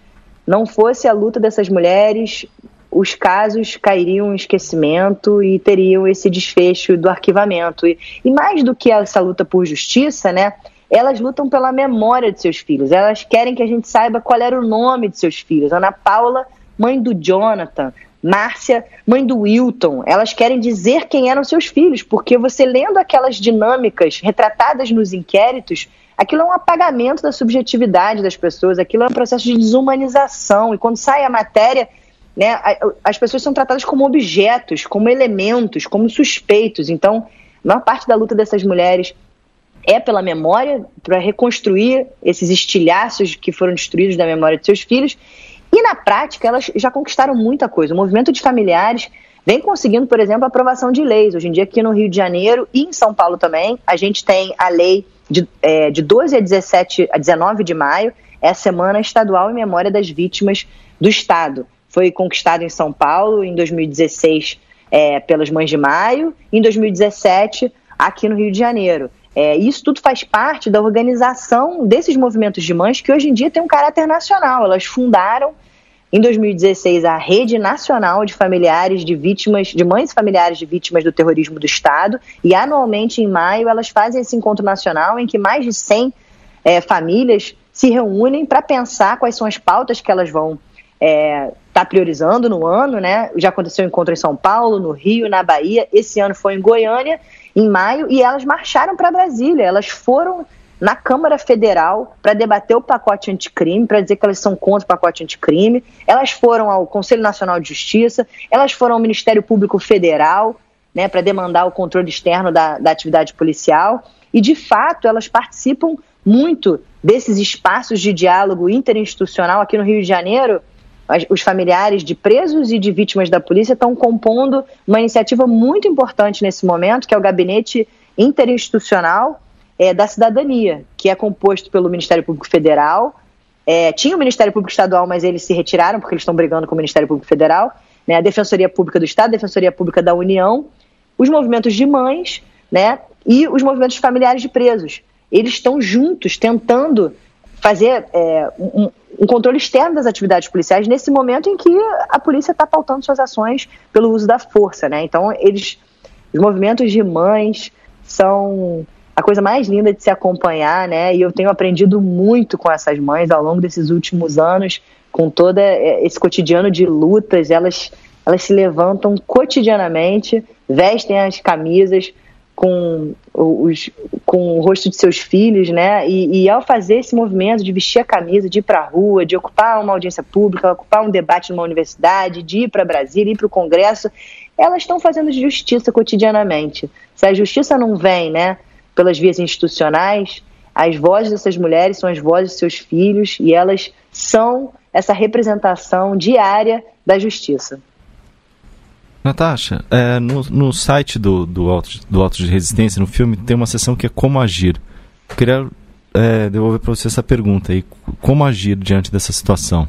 não fosse a luta dessas mulheres, os casos cairiam em esquecimento e teriam esse desfecho do arquivamento. E, e, mais do que essa luta por justiça, né, elas lutam pela memória de seus filhos. Elas querem que a gente saiba qual era o nome de seus filhos. Ana Paula, mãe do Jonathan. Márcia, mãe do Wilton. Elas querem dizer quem eram seus filhos, porque você lendo aquelas dinâmicas retratadas nos inquéritos, aquilo é um apagamento da subjetividade das pessoas, aquilo é um processo de desumanização. E quando sai a matéria, né, as pessoas são tratadas como objetos, como elementos, como suspeitos. Então, a maior parte da luta dessas mulheres é pela memória, para reconstruir esses estilhaços que foram destruídos da memória de seus filhos. E na prática, elas já conquistaram muita coisa. O movimento de familiares vem conseguindo, por exemplo, a aprovação de leis. Hoje em dia, aqui no Rio de Janeiro e em São Paulo também, a gente tem a lei de, é, de 12 a 17 a 19 de maio, é a Semana Estadual em Memória das Vítimas do Estado. Foi conquistado em São Paulo em 2016 é, pelas Mães de Maio, em 2017 aqui no Rio de Janeiro. É, isso tudo faz parte da organização desses movimentos de mães que hoje em dia tem um caráter nacional. Elas fundaram em 2016 a Rede Nacional de Familiares de Vítimas, de Mães e Familiares de Vítimas do Terrorismo do Estado, e anualmente em maio elas fazem esse encontro nacional em que mais de 100 é, famílias se reúnem para pensar quais são as pautas que elas vão é, tá priorizando no ano, né? Já aconteceu um encontro em São Paulo, no Rio, na Bahia, esse ano foi em Goiânia, em maio, e elas marcharam para Brasília, elas foram na Câmara Federal para debater o pacote anticrime, para dizer que elas são contra o pacote anticrime. Elas foram ao Conselho Nacional de Justiça, elas foram ao Ministério Público Federal, né, para demandar o controle externo da, da atividade policial. E, de fato, elas participam muito desses espaços de diálogo interinstitucional aqui no Rio de Janeiro os familiares de presos e de vítimas da polícia estão compondo uma iniciativa muito importante nesse momento, que é o Gabinete Interinstitucional é, da Cidadania, que é composto pelo Ministério Público Federal. É, tinha o Ministério Público Estadual, mas eles se retiraram porque eles estão brigando com o Ministério Público Federal, né, a Defensoria Pública do Estado, a Defensoria Pública da União, os movimentos de mães né, e os movimentos familiares de presos. Eles estão juntos tentando fazer é, um, um, controle externo das atividades policiais nesse momento em que a polícia está pautando suas ações pelo uso da força, né? Então, eles, os movimentos de mães são a coisa mais linda de se acompanhar, né? E eu tenho aprendido muito com essas mães ao longo desses últimos anos, com todo é, esse cotidiano de lutas, elas elas se levantam cotidianamente, vestem as camisas, com, os, com o rosto de seus filhos, né? E, e, ao fazer esse movimento de vestir a camisa, de ir para a rua, de ocupar uma audiência pública, ocupar um debate numa universidade, de ir para Brasília, ir para o Congresso, elas estão fazendo justiça cotidianamente. Se a justiça não vem, né, pelas vias institucionais, as vozes dessas mulheres são as vozes de seus filhos e elas são essa representação diária da justiça. Natasha, é, no, no site do, do, Auto, do Auto de Resistência, no filme, tem uma seção que é Como Agir. Eu queria é, devolver para você essa pergunta aí. Como agir diante dessa situação?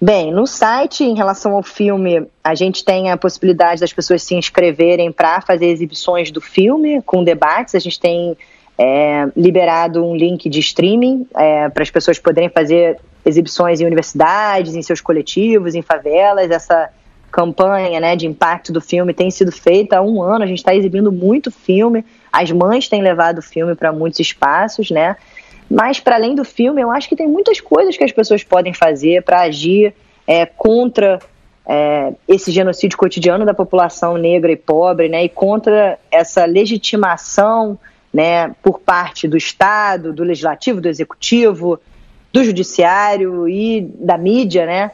Bem, no site, em relação ao filme, a gente tem a possibilidade das pessoas se inscreverem para fazer exibições do filme com debates. A gente tem é, liberado um link de streaming é, para as pessoas poderem fazer exibições em universidades, em seus coletivos, em favelas. Essa campanha né, de impacto do filme tem sido feita há um ano, a gente está exibindo muito filme, as mães têm levado o filme para muitos espaços, né? Mas, para além do filme, eu acho que tem muitas coisas que as pessoas podem fazer para agir é, contra é, esse genocídio cotidiano da população negra e pobre, né? E contra essa legitimação né, por parte do Estado, do Legislativo, do Executivo, do Judiciário e da mídia, né?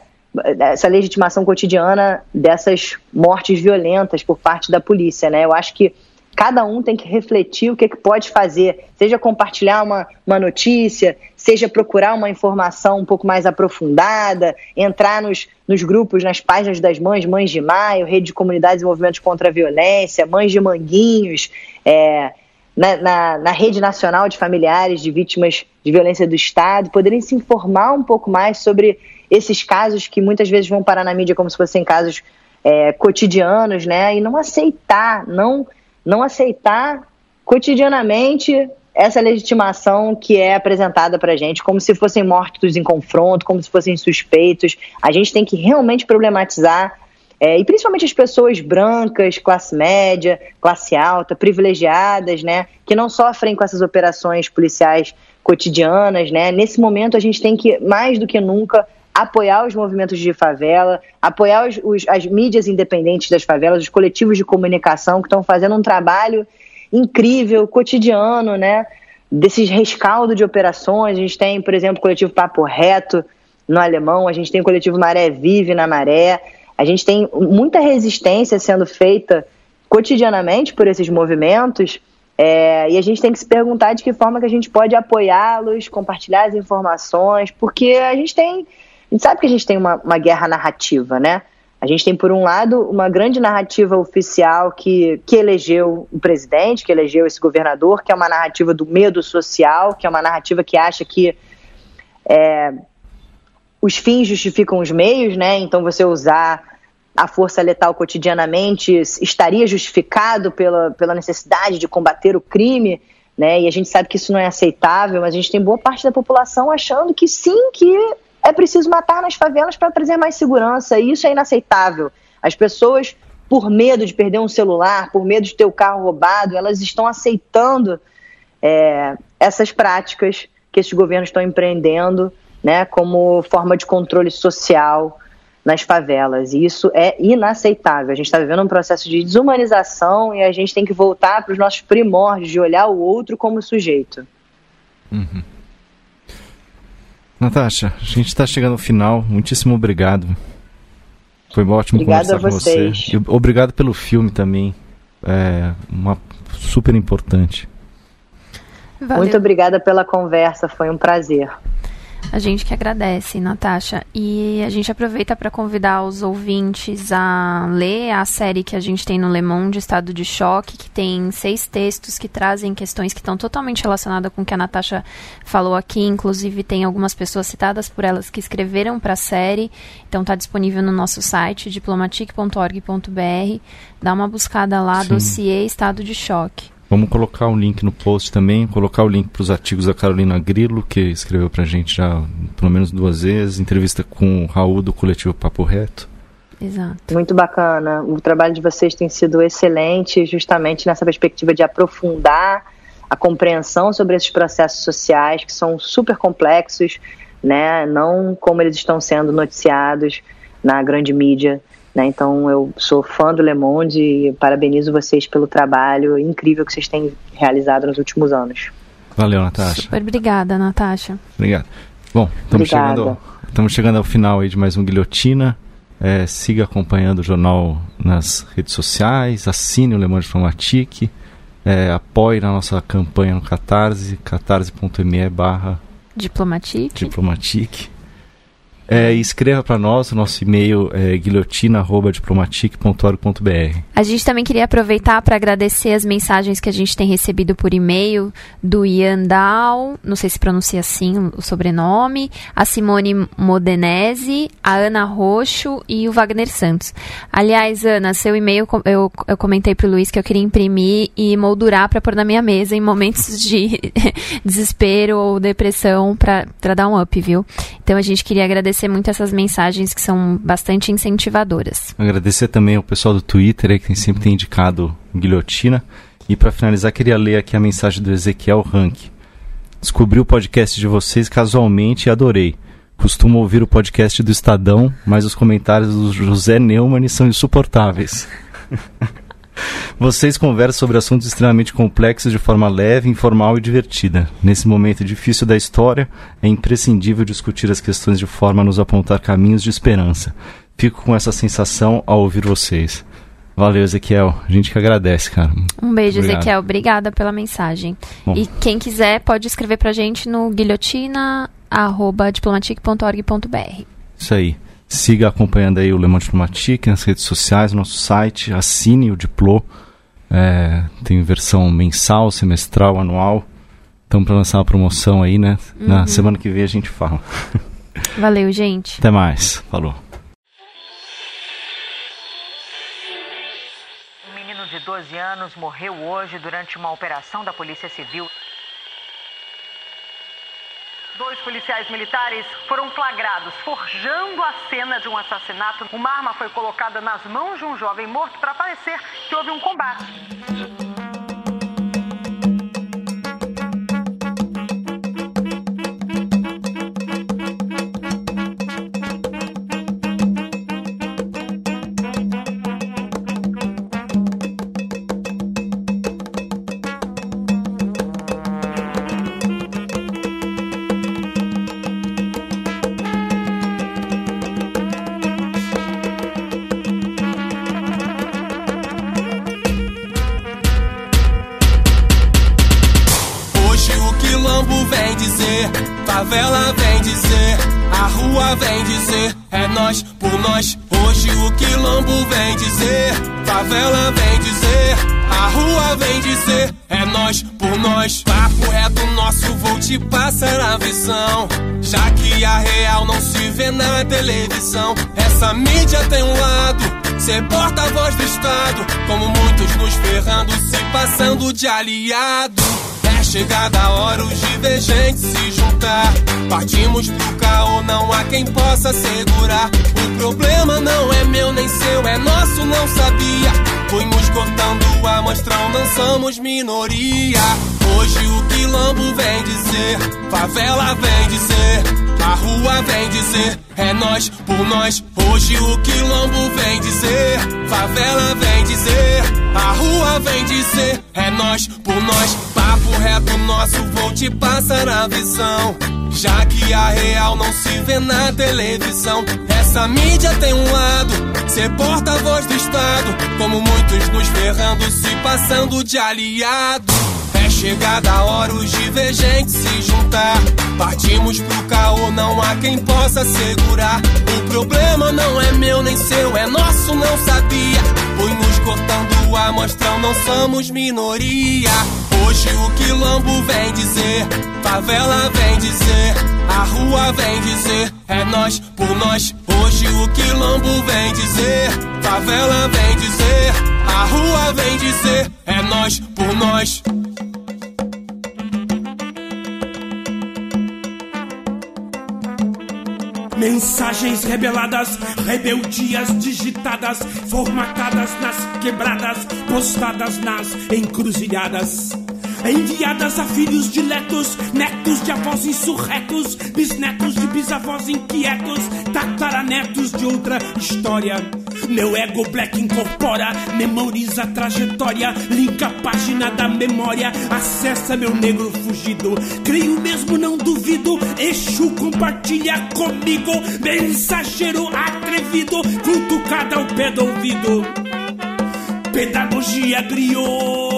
Essa legitimação cotidiana dessas mortes violentas por parte da polícia, né? Eu acho que cada um tem que refletir o que, é que pode fazer, seja compartilhar uma, uma notícia, seja procurar uma informação um pouco mais aprofundada, entrar nos, nos grupos, nas páginas das mães, Mães de Maio, Rede de Comunidades e Movimentos contra a Violência, Mães de Manguinhos, é, na, na, na, Rede Nacional de Familiares de Vítimas de Violência do Estado, poderem se informar um pouco mais sobre esses casos que muitas vezes vão parar na mídia como se fossem casos é, cotidianos, né? E não aceitar, não, não aceitar cotidianamente essa legitimação que é apresentada para gente, como se fossem mortos em confronto, como se fossem suspeitos. A gente tem que realmente problematizar, é, e principalmente as pessoas brancas, classe média, classe alta, privilegiadas, né, que não sofrem com essas operações policiais cotidianas, né. Nesse momento a gente tem que mais do que nunca apoiar os movimentos de favela, apoiar os, os, as mídias independentes das favelas, os coletivos de comunicação que estão fazendo um trabalho incrível, cotidiano, né? Desses rescaldo de operações. A gente tem, por exemplo, o coletivo Papo Reto, no Alemão, a gente tem o coletivo Maré Vive na Maré, a gente tem muita resistência sendo feita cotidianamente por esses movimentos é, e a gente tem que se perguntar de que forma que a gente pode apoiá-los, compartilhar as informações, porque a gente tem, a gente sabe que a gente tem uma, uma guerra narrativa, né? A gente tem, por um lado, uma grande narrativa oficial que, que elegeu o presidente, que elegeu esse governador, que é uma narrativa do medo social, que é uma narrativa que acha que é, os fins justificam os meios, né? Então, você usar a força letal cotidianamente estaria justificado pela, pela necessidade de combater o crime, né? E a gente sabe que isso não é aceitável, mas a gente tem boa parte da população achando que sim, que é preciso matar nas favelas para trazer mais segurança, e isso é inaceitável. As pessoas, por medo de perder um celular, por medo de ter o carro roubado, elas estão aceitando é, essas práticas que esses governos estão empreendendo, né, como forma de controle social nas favelas. E isso é inaceitável. A gente está vivendo um processo de desumanização e a gente tem que voltar para os nossos primórdios de olhar o outro como sujeito. Uhum. Natasha, a gente está chegando ao final. Muitíssimo obrigado. Foi ótimo Obrigada conversar com você. E obrigado pelo filme também. É uma super importante. Valeu. Muito obrigada pela conversa, foi um prazer. A gente que agradece, Natasha. E a gente aproveita para convidar os ouvintes a ler a série que a gente tem no Le Monde, Estado de Choque, que tem seis textos que trazem questões que estão totalmente relacionadas com o que a Natasha falou aqui. Inclusive, tem algumas pessoas citadas por elas que escreveram para a série. Então, está disponível no nosso site, diplomatic.org.br. Dá uma buscada lá, Sim. dossiê Estado de Choque. Vamos colocar um link no post também, colocar o link para os artigos da Carolina Grilo, que escreveu para a gente já pelo menos duas vezes, entrevista com o Raul do coletivo Papo Reto. Exato. Muito bacana. O trabalho de vocês tem sido excelente, justamente nessa perspectiva de aprofundar a compreensão sobre esses processos sociais que são super complexos, né? Não como eles estão sendo noticiados na grande mídia né? Então eu sou fã do Le Monde e parabenizo vocês pelo trabalho incrível que vocês têm realizado nos últimos anos. Valeu, Natasha. Super obrigada, Natasha. Obrigado. Bom, estamos chegando, estamos chegando ao final aí de mais um Guilhotina. É, siga acompanhando o jornal nas redes sociais, assine o Le Monde Diplomatique, é, apoie na nossa campanha no Catarse, catarse.me barra Diplomatique. Diplomatique. É, escreva para nós, o nosso e-mail é guilhotina.diplomatic.org.br. A gente também queria aproveitar para agradecer as mensagens que a gente tem recebido por e-mail do Ian Dal, não sei se pronuncia assim o sobrenome, a Simone Modenese, a Ana Roxo e o Wagner Santos. Aliás, Ana, seu e-mail eu, eu comentei para o Luiz que eu queria imprimir e moldurar para pôr na minha mesa em momentos de desespero ou depressão para dar um up, viu? Então a gente queria agradecer agradecer muito essas mensagens que são bastante incentivadoras. Agradecer também ao pessoal do Twitter que sempre tem indicado guilhotina. E para finalizar, queria ler aqui a mensagem do Ezequiel Rank. Descobri o podcast de vocês casualmente e adorei. Costumo ouvir o podcast do Estadão, mas os comentários do José Neumann são insuportáveis. Vocês conversam sobre assuntos extremamente complexos de forma leve, informal e divertida. Nesse momento difícil da história, é imprescindível discutir as questões de forma a nos apontar caminhos de esperança. Fico com essa sensação ao ouvir vocês. Valeu, Ezequiel. A gente que agradece, cara. Um beijo, Obrigado. Ezequiel. Obrigada pela mensagem. Bom. E quem quiser pode escrever pra gente no guilhotina.diplomatic.org.br. Isso aí. Siga acompanhando aí o Le Monde Diplomatique nas redes sociais, nosso site, assine o Diplo. É, tem versão mensal, semestral, anual. Estamos para lançar uma promoção aí, né? Uhum. Na semana que vem a gente fala. Valeu, gente. Até mais. Falou. Um menino de 12 anos morreu hoje durante uma operação da Polícia Civil. Dois policiais militares foram flagrados forjando a cena de um assassinato. Uma arma foi colocada nas mãos de um jovem morto para parecer que houve um combate. Dizer, a rua vem dizer, é nós por nós. Papo reto nosso, vou te passar a visão. Já que a real não se vê na televisão, essa mídia tem um lado. Ser porta-voz do Estado, como muitos nos ferrando, se passando de aliado. É chegada a hora os divergentes se juntar. Partimos pro caô, não há quem possa segurar. O problema não é meu nem seu, é nosso, não sabia. Punhos cortando a mostrão, não somos minoria. Hoje o quilombo vem dizer, favela vem dizer, a rua vem dizer, é nós por nós. Hoje o quilombo vem dizer, favela vem dizer, a rua vem dizer, é nós por nós. Papo reto nosso, vou te passar a visão. Já que a real não se vê na televisão, essa mídia tem um lado, ser porta-voz do Estado, como muitos nos ferrando, se passando de aliado. É chegada a hora os divergentes se juntar. Partimos pro caô, não há quem possa segurar. O problema não é meu nem seu, é nosso, não sabia. Punhos cortando a mostrão, não somos minoria. Hoje o quilombo vem dizer, favela vem dizer, a rua vem dizer, é nós por nós. Hoje o quilombo vem dizer, favela vem dizer, a rua vem dizer, é nós por nós. Mensagens rebeladas, rebeldias digitadas, formatadas nas quebradas, postadas nas encruzilhadas. Enviadas a filhos diletos, netos de avós insurretos, bisnetos de bisavós inquietos, tataranetos de outra história. Meu ego black incorpora, memoriza a trajetória, linka a página da memória, acessa meu negro fugido. Creio mesmo, não duvido, Exu compartilha comigo, mensageiro atrevido, cutucada ao pé do ouvido. Pedagogia griou,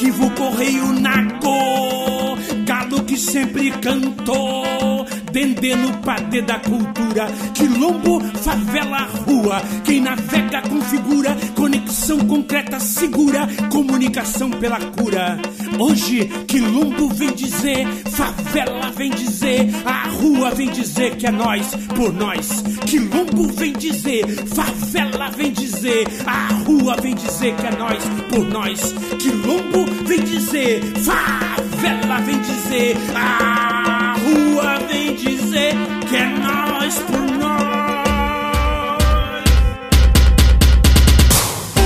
arquivo correio naco, galo que sempre cantou. Dendê no padê da cultura, quilombo, favela, rua. Quem navega configura, conexão concreta segura, comunicação pela cura. Hoje, quilombo vem dizer, favela vem dizer, a rua vem dizer que é nós por nós. Quilombo vem dizer, favela vem dizer, a rua vem dizer que é nós por nós. Quilombo vem dizer, favela vem dizer, a rua vem dizer que é nós por nós.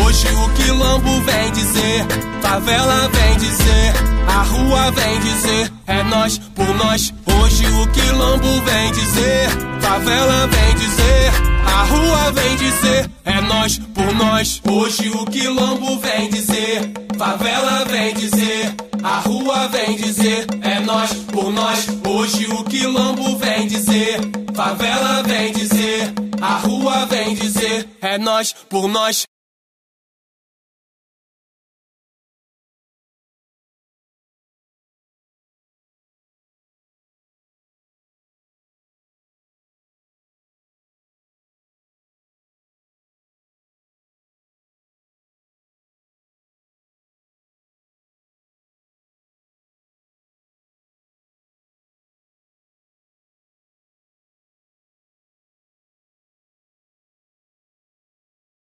Hoje o quilombo vem dizer, favela vem dizer, a rua vem dizer, é nós por nós. Hoje o quilombo vem dizer, favela vem dizer, a rua vem dizer, é nós por nós. Hoje o quilombo vem dizer, favela vem dizer, a rua vem dizer, é nós por nós. Hoje o quilombo vem dizer, favela vem dizer, a rua vem dizer, é nós por nós.